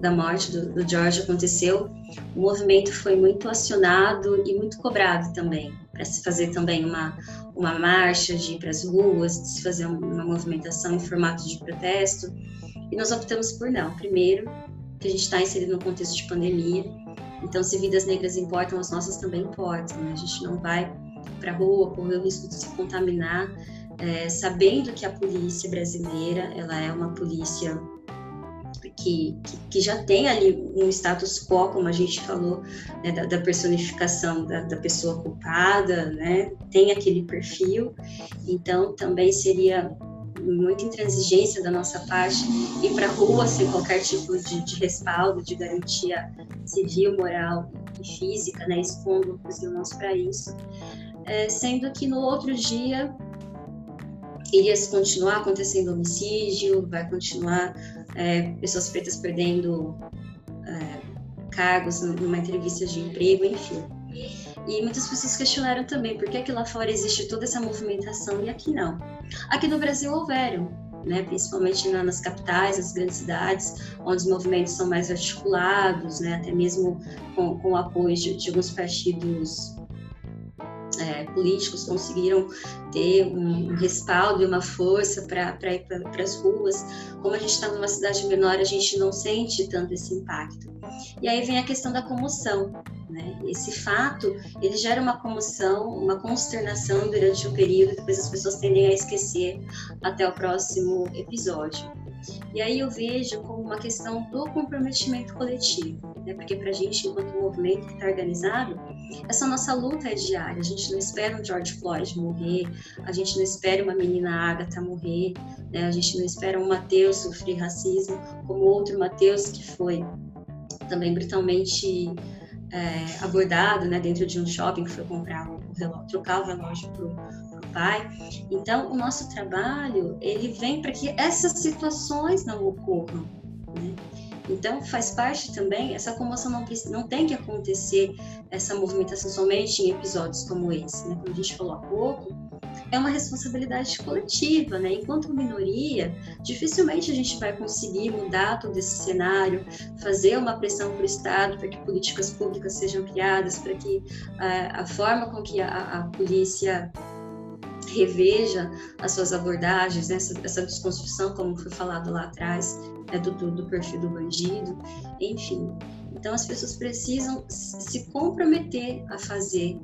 da, morte do, do, George aconteceu, o movimento foi muito acionado e muito cobrado também, para se fazer também uma, uma marcha, de ir para as ruas, de se fazer uma movimentação em formato de protesto. E nós optamos por não. Primeiro, que a gente está inserido no contexto de pandemia, então se vidas negras importam, as nossas também importam. Né? A gente não vai para a rua correr o risco de se contaminar, é, sabendo que a polícia brasileira ela é uma polícia que, que, já tem ali um status quo, como a gente falou, né, da, da, personificação da, da, pessoa culpada, né, tem aquele perfil, então também seria muita intransigência da nossa parte ir para a rua sem qualquer tipo de, de, respaldo, de garantia civil, moral e física, né, expondo os irmãos para isso, é, sendo que no outro dia iria continuar acontecendo homicídio, vai continuar é, pessoas pretas perdendo é, cargos numa entrevista de emprego, enfim. E muitas pessoas questionaram também por que, lá fora existe toda essa movimentação e aqui não. Aqui no Brasil houveram né, principalmente na, nas capitais, nas grandes cidades, onde os movimentos são mais articulados, né, até mesmo com, com o apoio de, de alguns partidos é, políticos conseguiram ter um, um, respaldo e uma força para ir para as ruas. Como a gente está numa cidade menor, a gente não sente tanto esse impacto. E aí vem a questão da comoção. Né? Esse fato, ele gera uma comoção, uma consternação durante o período, depois as pessoas tendem a esquecer até o próximo episódio. E aí eu vejo como uma questão do comprometimento coletivo, né? porque para a gente, enquanto movimento que está organizado, essa nossa luta é diária. A gente não espera um George Floyd morrer, a gente não espera uma menina Agatha morrer, né? a gente não espera um Mateus sofrer racismo, como outro Mateus que foi também brutalmente é, abordado né, dentro de um shopping que foi comprar o relógio, trocar o relógio para o pai. Então, o nosso trabalho ele vem para que essas situações não ocorram. Né? Então, faz parte também, essa comoção não, não tem que acontecer, essa movimentação somente em episódios como esse. Né? Como a gente falou há pouco, é uma responsabilidade coletiva, né? Enquanto minoria, dificilmente a gente vai conseguir mudar todo esse cenário, fazer uma pressão para o Estado para que políticas públicas sejam criadas, para que uh, a forma com que a, a polícia reveja as suas abordagens, né? essa, essa desconstrução, como foi falado lá atrás, né? do, do, do perfil do bandido, enfim. Então, as pessoas precisam se comprometer a fazer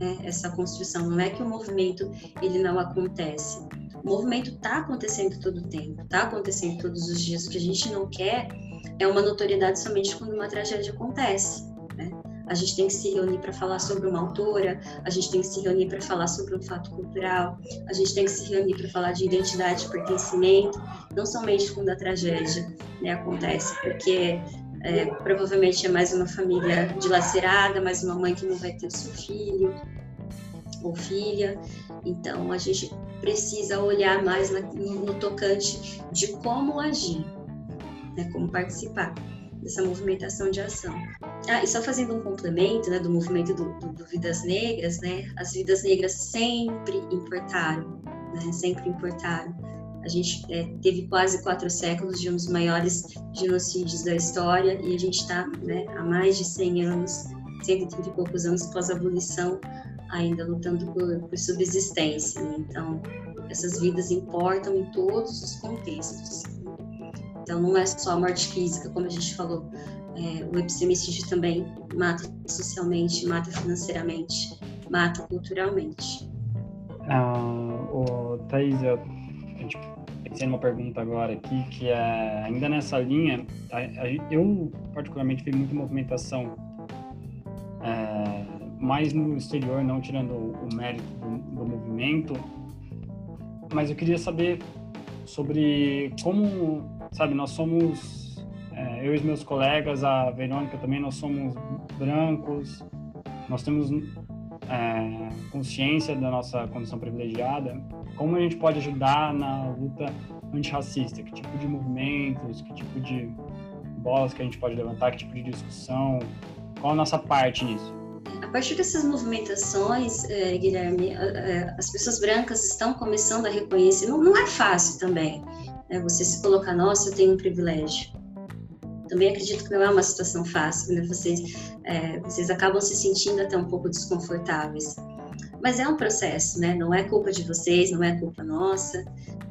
né, essa construção. Não é que o movimento ele não acontece. O movimento está acontecendo todo o tempo, está acontecendo todos os dias. O que a gente não quer é uma notoriedade somente quando uma tragédia acontece. Né? A gente tem que se reunir para falar sobre uma autora, a gente tem que se reunir para falar sobre um fato cultural, a gente tem que se reunir para falar de identidade pertencimento, não somente quando a tragédia né, acontece, porque é, provavelmente é mais uma família dilacerada, mais uma mãe que não vai ter o seu filho ou filha. Então, a gente precisa olhar mais na, no, tocante de como agir, né, como participar dessa movimentação de ação. Ah, e só fazendo um complemento né, do movimento do, do, do Vidas Negras, né, as vidas negras sempre importaram, né, sempre importaram a gente é, teve quase quatro séculos de um dos maiores genocídios da história e a gente está né, há mais de 100 anos, 130 e poucos anos pós abolição, ainda lutando por, por subsistência. Né? Então, essas vidas importam em todos os contextos. Então, não é só a morte física, como a gente falou, é, o epistemicídio também mata socialmente, mata financeiramente, mata culturalmente. Ah, o Thaís, eu, pensei numa pergunta agora aqui, que é ainda nessa linha, a, a, eu particularmente vi muita movimentação é, mais no exterior, não tirando o, o mérito do, do, movimento, mas eu queria saber sobre como, sabe, nós somos, é, eu e meus colegas, a Verônica também, nós somos brancos, nós temos é, consciência da nossa condição privilegiada, como a gente pode ajudar na luta antirracista? Que tipo de movimentos, que tipo de bolas que a gente pode levantar, que tipo de discussão? Qual a nossa parte nisso? A partir dessas movimentações, eh, Guilherme, eh, as pessoas brancas estão começando a reconhecer. Não, não é fácil também né, você se colocar, nossa, eu tenho um privilégio. Também acredito que não é uma situação fácil, né? Vocês, eh, vocês acabam se sentindo até um pouco desconfortáveis. Mas é um processo, né? Não é culpa de vocês, não é culpa nossa.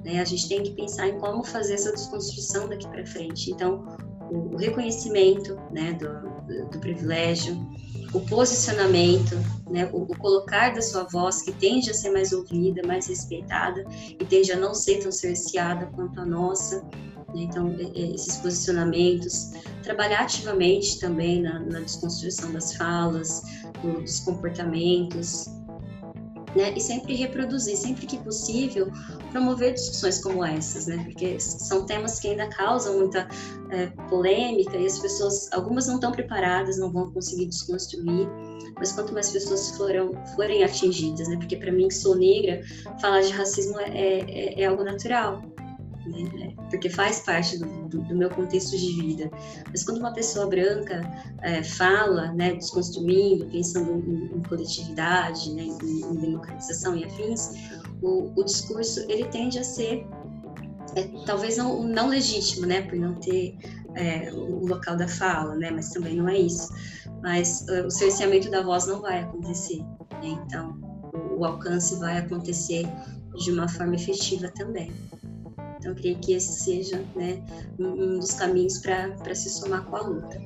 Né? A gente tem que pensar em como fazer essa desconstrução daqui para frente. Então, o, reconhecimento né, do, do privilégio, o posicionamento, né, o, o, colocar da sua voz, que tende a ser mais ouvida, mais respeitada e tende a não ser tão cerceada quanto a nossa. Né? Então, esses posicionamentos, trabalhar ativamente também na, na desconstrução das falas, dos comportamentos, né? E sempre reproduzir, sempre que possível, promover discussões como essas, né? Porque são temas que ainda causam muita é, polêmica e as pessoas, algumas não estão preparadas, não vão conseguir desconstruir, mas quanto mais pessoas foram, forem atingidas, né? Porque para mim, que sou negra, falar de racismo é, é, é algo natural, né? Porque faz parte do, do, do, meu contexto de vida. Mas quando uma pessoa branca é, fala, né, desconstruindo, pensando em, em coletividade, né, em, em, democratização e afins, o, o, discurso ele tende a ser é, talvez não, não legítimo, né, por não ter é, o local da fala, né, mas também não é isso. Mas uh, o cerceamento da voz não vai acontecer, né, então o, o, alcance vai acontecer de uma forma efetiva também. Então, eu creio que esse seja né, um, dos caminhos para se somar com a luta.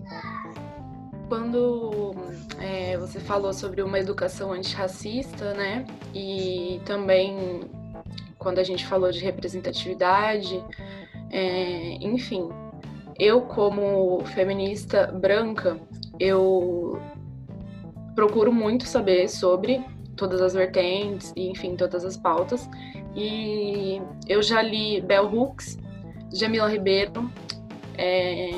Quando é, você falou sobre uma educação antirracista, né, e também quando a gente falou de representatividade, é, enfim, eu como feminista branca, eu procuro muito saber sobre todas as vertentes e, enfim, todas as pautas. E eu já li Bell Hooks, Jamila Ribeiro, é,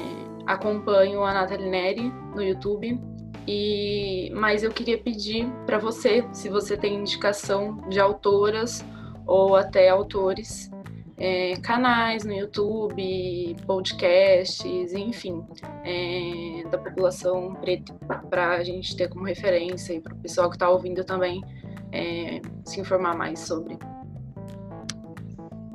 acompanho a Nathalie Neri no YouTube. E, mas eu queria pedir para você, se você tem indicação de autoras ou até autores, é, canais no YouTube, podcasts, enfim, é, da população preta, para a gente ter como referência e para o pessoal que está ouvindo também é, se informar mais sobre.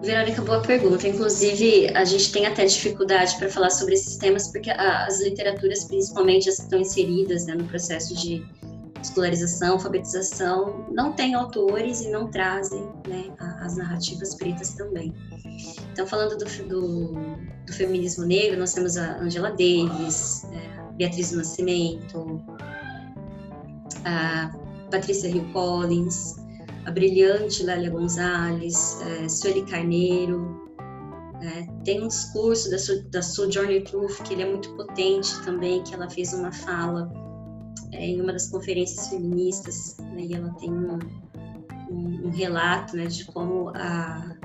Verônica, boa pergunta. Inclusive, a gente tem até dificuldade para falar sobre esses temas, porque as literaturas, principalmente as que estão inseridas né, no processo de escolarização, alfabetização, não têm autores e não trazem né, as narrativas pretas também. Então, falando do, do, do, feminismo negro, nós temos a Angela Davis, é, Beatriz do Nascimento, a Patrícia Hill Collins, a brilhante Lélia Gonzalez, é, Sueli Carneiro. É, tem um discurso da, da Sojourner Truth que ele é muito potente também, que ela fez uma fala é, em uma das conferências feministas, né, e ela tem um, um, um relato né, de como a,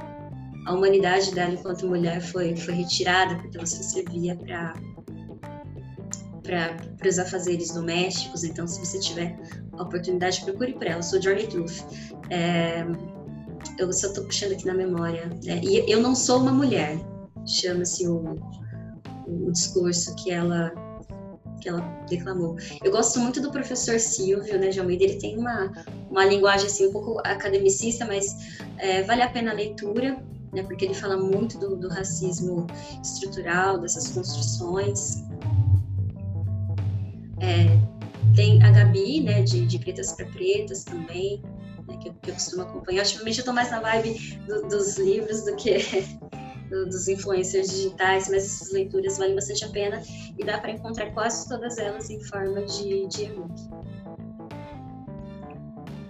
a humanidade dela enquanto mulher foi, foi retirada, porque ela só servia para para os afazeres domésticos. Então, se você tiver a oportunidade, procure por ela. Eu sou Journey Truth. É, eu só estou puxando aqui na memória. Né? E eu não sou uma mulher. Chama-se o, o discurso que ela que ela declamou. Eu gosto muito do professor Silvio, né, de Almeida. Ele tem uma, uma linguagem assim um pouco academicista, mas é, vale a pena a leitura, né, porque ele fala muito do, do racismo estrutural, dessas construções. É, tem a Gabi, né, de, de Pretas para Pretas também, né, que, eu, que eu costumo acompanhar. Ultimamente eu estou mais na vibe do, dos livros do que do, dos influencers digitais, mas essas leituras valem bastante a pena e dá para encontrar quase todas elas em forma de, de e-book.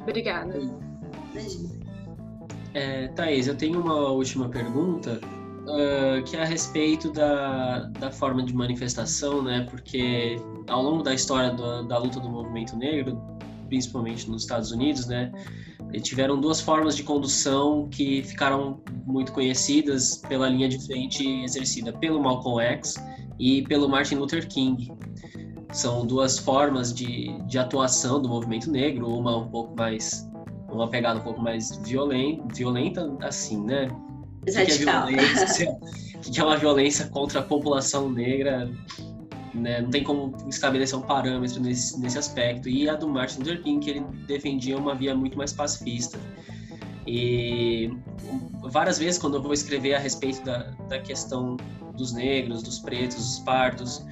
Obrigada. Imagina. É, Thaís, eu tenho uma última pergunta uh, que é a respeito da, da forma de manifestação, né? Porque ao longo da história do, da luta do movimento negro, principalmente nos Estados Unidos, né? Tiveram duas formas de condução que ficaram muito conhecidas pela linha de frente exercida pelo Malcolm X e pelo Martin Luther King. São duas formas de, de atuação do movimento negro, uma um pouco mais uma pegada um pouco mais violenta, violenta assim, né? O que, é o que é uma violência contra a população negra? Né? Não tem como estabelecer um parâmetro nesse, nesse aspecto. E a do Martin Luther King, que ele defendia uma via muito mais pacifista. E várias vezes, quando eu vou escrever a respeito da, da questão dos negros, dos pretos, dos pardos,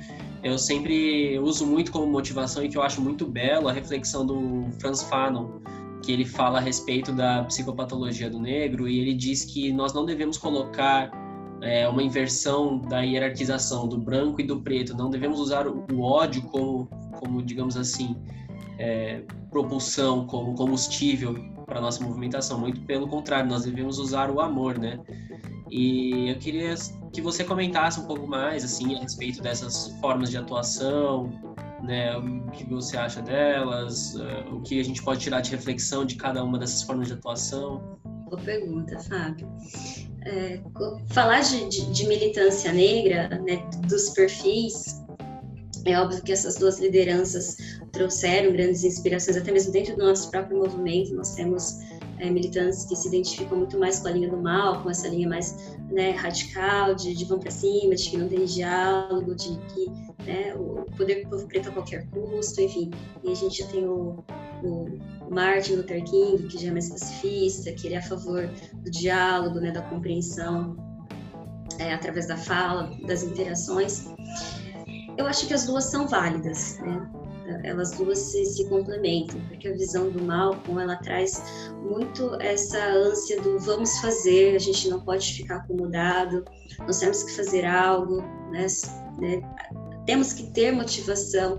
eu sempre uso muito como motivação e que eu acho muito belo a reflexão do Franz Fanon, que ele fala a respeito da psicopatologia do negro e ele diz que nós não devemos colocar é, uma inversão da hierarquização do branco e do preto, não devemos usar o, ódio como, como, digamos assim, é, propulsão, como combustível para nossa movimentação. Muito pelo contrário, nós devemos usar o amor, né? E eu queria que você comentasse um pouco mais assim a respeito dessas formas de atuação, né? O que você acha delas? Uh, o que a gente pode tirar de reflexão de cada uma dessas formas de atuação? Boa pergunta, Fábio. É, falar de, de, de, militância negra, né, dos perfis, é óbvio que essas duas lideranças trouxeram grandes inspirações, até mesmo dentro do nosso próprio movimento. Nós temos é, militantes que se identificam muito mais com a linha do mal, com essa linha mais né, radical, de, de vão para cima, de que não tem diálogo, de que né, o poder do povo preto a qualquer custo, enfim. E a gente já tem o, o Martin Luther King, que já é mais pacifista, que ele é a favor do diálogo, né, da compreensão é, através da fala, das interações. Eu acho que as duas são válidas, né? Elas duas se, se complementam, porque a visão do Malcolm ela traz muito essa ânsia do vamos fazer, a gente não pode ficar acomodado, nós temos que fazer algo, né? né? Temos que ter motivação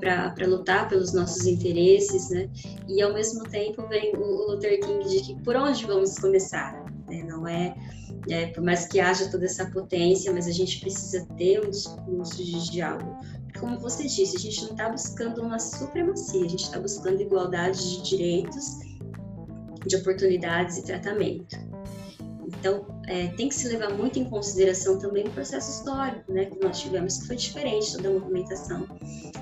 para lutar pelos nossos interesses, né? E ao mesmo tempo vem o Luther King de que por onde vamos começar? É, é, por mais que haja toda essa potência, mas a gente precisa ter um discurso de diálogo. Como você disse, a gente não está buscando uma supremacia, a gente está buscando igualdade de direitos, de oportunidades e tratamento. Então, é, tem que se levar muito em consideração também o processo histórico, né, que nós tivemos, que foi diferente da movimentação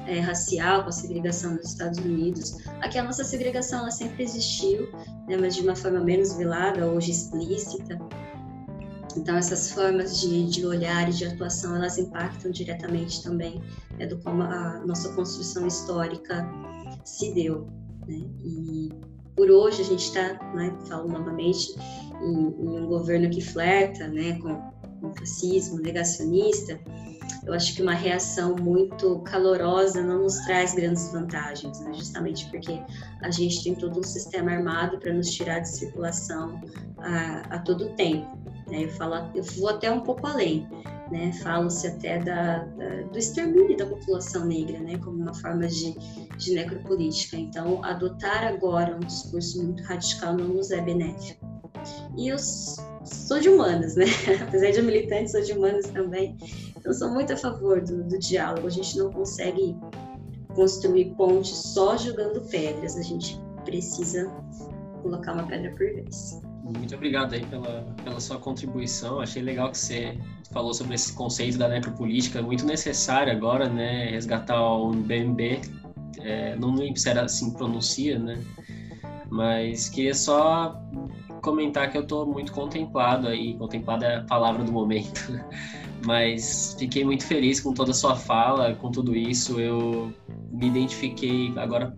é, racial, com a segregação nos Estados Unidos. Aqui a nossa segregação ela sempre existiu, né, mas de uma forma menos velada, hoje explícita. Então, essas formas de, de olhar e de atuação, elas impactam diretamente também né, do como a nossa construção histórica se deu. Né? E por hoje a gente está, né, falo novamente, em, um governo que flerta né, com, com fascismo, negacionista, eu acho que uma reação muito calorosa não nos traz grandes vantagens, né? justamente porque a gente tem todo um sistema armado para nos tirar de circulação a, a todo tempo. Né? Eu, falo, eu vou até um pouco além. Né? Fala-se até da, da, do extermínio da população negra, né? como uma forma de, de necropolítica. Então, adotar agora um discurso muito radical não nos é benéfico. E eu sou de humanas, né? Apesar de militante, sou de humanas também. Então, sou muito a favor do, do diálogo. A gente não consegue construir pontes só jogando pedras. A gente precisa colocar uma pedra por vez. Muito obrigado aí pela, pela sua contribuição. Achei legal que você falou sobre esse conceito da necropolítica, muito necessário agora, né? Resgatar o BMB. É, não lembro se era assim pronuncia, né? Mas queria só comentar que eu estou muito contemplado aí, contemplado é a palavra do momento, mas fiquei muito feliz com toda a sua fala, com tudo isso. Eu me identifiquei, agora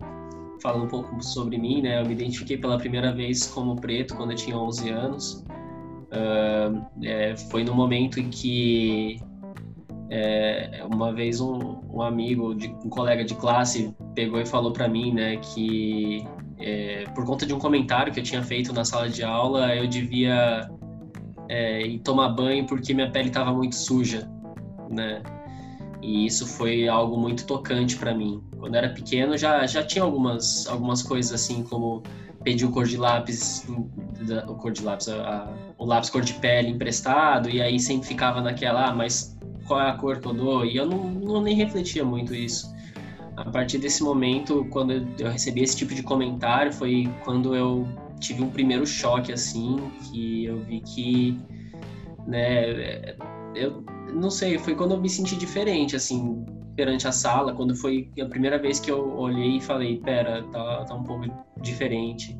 falando um pouco sobre mim, né? Eu me identifiquei pela primeira vez como preto quando eu tinha 11 anos. Uh, é, foi no momento em que é, uma vez um, um amigo, de, um colega de classe, pegou e falou para mim, né, que é, por conta de um comentário que eu tinha feito na sala de aula, eu devia é, ir tomar banho porque minha pele estava muito suja, né? E isso foi algo muito tocante para mim. Quando eu era pequeno, já já tinha algumas algumas coisas assim como pedir o cor de lápis, o cor de lápis, a, a, o lápis cor de pele emprestado e aí sempre ficava naquela, ah, mas qual é a cor que eu dou? E eu não, não nem refletia muito isso a partir desse momento, quando eu recebi esse tipo de comentário, foi quando eu tive um primeiro choque, assim, que eu vi que, né, eu não sei, foi quando eu me senti diferente, assim, perante a sala, quando foi a primeira vez que eu olhei e falei, pera, tá, tá um pouco diferente.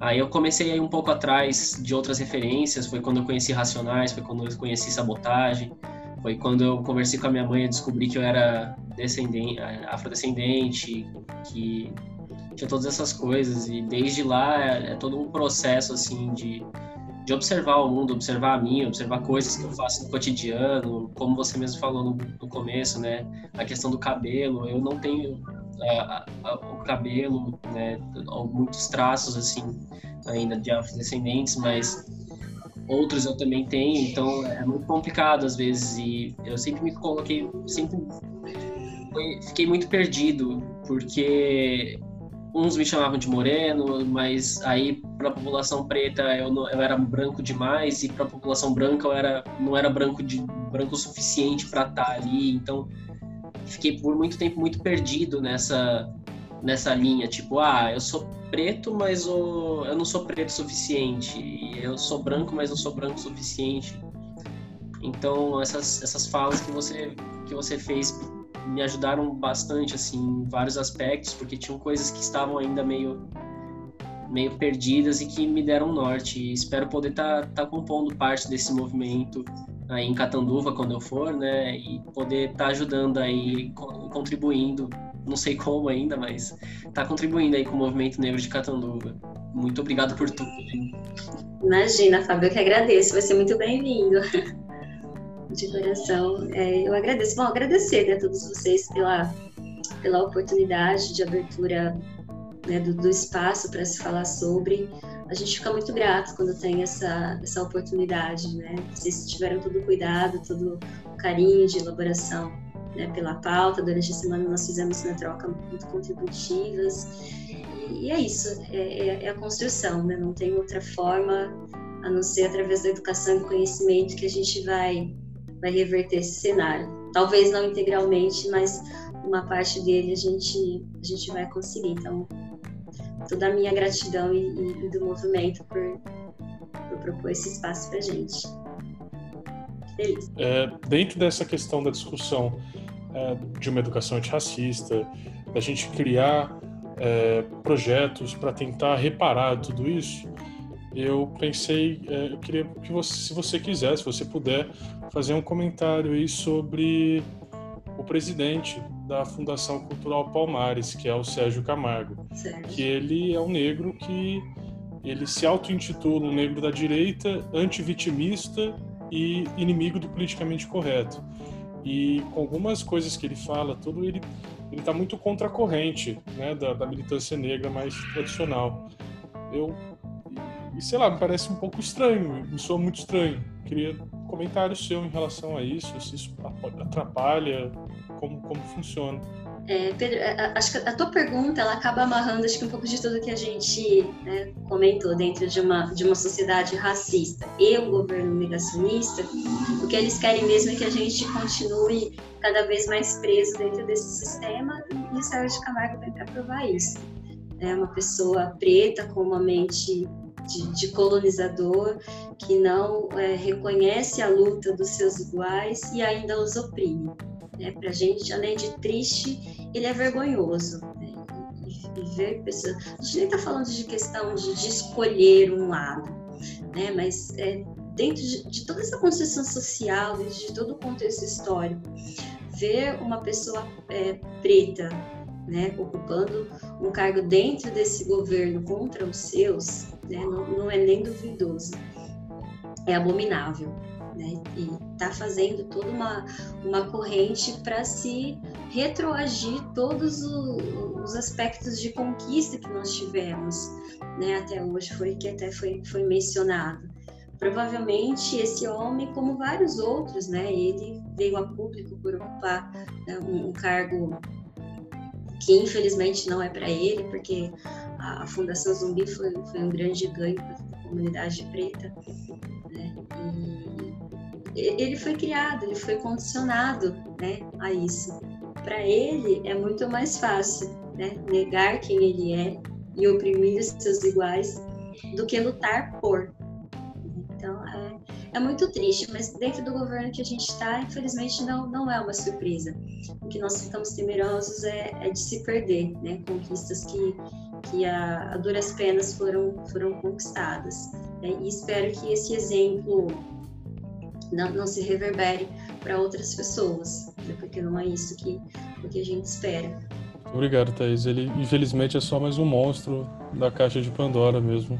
Aí eu comecei aí um pouco atrás de outras referências, foi quando eu conheci Racionais, foi quando eu conheci Sabotagem, foi quando eu conversei com a minha mãe e descobri que eu era descendente, afrodescendente, que tinha todas essas coisas. E desde lá é, é, todo um processo assim de, de observar o mundo, observar a mim, observar coisas que eu faço no cotidiano, como você mesmo falou no, no começo, né? A questão do cabelo, eu não tenho a, a, o cabelo, né? Muitos traços assim ainda de afrodescendentes, mas outros eu também tenho, então é muito complicado às vezes e eu sempre me coloquei, sempre fiquei muito perdido porque uns me chamavam de moreno, mas aí para a população preta eu, não, eu era branco demais e para a população branca eu era não era branco de branco o suficiente para estar tá ali, então fiquei por muito tempo muito perdido nessa nessa linha, tipo, ah, eu sou preto, mas o, eu não sou preto o suficiente, eu sou branco, mas não sou branco o suficiente. Então, essas, essas falas que você, que você fez me ajudaram bastante, assim, em vários aspectos, porque tinham coisas que estavam ainda meio meio perdidas e que me deram norte. E espero poder estar tá, tá compondo parte desse movimento aí em Catanduva quando eu for, né? E poder estar tá ajudando aí, contribuindo não sei como ainda, mas está contribuindo aí com o movimento negro de Catanduva. Muito obrigado por tudo. Imagina, Fábio, eu que agradeço. Vai ser muito bem-vindo. de coração. É, eu agradeço. Bom, agradecer né, a todos vocês pela, pela oportunidade de abertura né, do, do, espaço para se falar sobre. A gente fica muito grato quando tem essa, essa oportunidade, né? Vocês tiveram todo o cuidado, todo o carinho de elaboração né, pela pauta. Durante a semana nós fizemos uma troca muito contributivas. E, é isso, é, é, é, a construção, né? Não tem outra forma a não ser através da educação e conhecimento que a gente vai, vai reverter esse cenário. Talvez não integralmente, mas uma parte dele a gente, a gente vai conseguir. Então, toda a minha gratidão e, e do movimento por, por propor esse espaço para gente. Feliz. É, dentro dessa questão da discussão é, de uma educação antirracista, da gente criar é, projetos para tentar reparar tudo isso, eu pensei, é, eu queria que você, se você quiser, se você puder, fazer um comentário aí sobre o presidente da Fundação Cultural Palmares, que é o Sérgio Camargo, Sérgio. que ele é um negro que ele se auto-intitula um negro da direita, antivitimista e inimigo do politicamente correto. E com algumas coisas que ele fala, tudo ele ele está muito contra a corrente né, da, da militância negra mais tradicional. Eu e sei lá, me parece um pouco estranho, me soa muito estranho. Queria comentário seu em relação a isso, se isso atrapalha, como, como funciona. É, Pedro, acho que a tua pergunta ela acaba amarrando acho que um pouco de tudo que a gente né, comentou dentro de uma, de uma sociedade racista e um governo negacionista. O que eles querem mesmo é que a gente continue cada vez mais preso dentro desse sistema e o Sérgio Camargo vem para provar isso. É uma pessoa preta com uma mente de, de colonizador que não é, reconhece a luta dos seus iguais e ainda os oprime. Né? Para a gente, além de triste, ele é vergonhoso. Né? E, e ver pessoas. A gente nem está falando de questão de, de, escolher um lado, né? mas é, dentro de, de, toda essa construção social, dentro de todo o contexto histórico, ver uma pessoa é, preta né, ocupando um cargo dentro desse governo contra os seus, né, não, não é nem duvidoso, é abominável. Né, e está fazendo toda uma, uma corrente para se retroagir todos o, os aspectos de conquista que nós tivemos né, até hoje, foi que até foi, foi mencionado. Provavelmente esse homem, como vários outros, né, ele veio a público por ocupar né, um, um cargo que infelizmente não é para ele, porque a, Fundação Zumbi foi, foi um grande ganho para a comunidade preta. Né? Ele foi criado, ele foi condicionado né, a isso. Para ele é muito mais fácil né, negar quem ele é e oprimir os seus iguais do que lutar por. É muito triste, mas dentro do governo que a gente está, infelizmente, não, não é uma surpresa. O que nós ficamos temerosos é, é de se perder, né? Conquistas que, que a, a duras penas foram, foram conquistadas. Né? E espero que esse exemplo não, não se reverbere para outras pessoas, né? porque não é isso que, o que a gente espera. Obrigado, Thaís. Ele, infelizmente, é só mais um monstro da caixa de Pandora mesmo.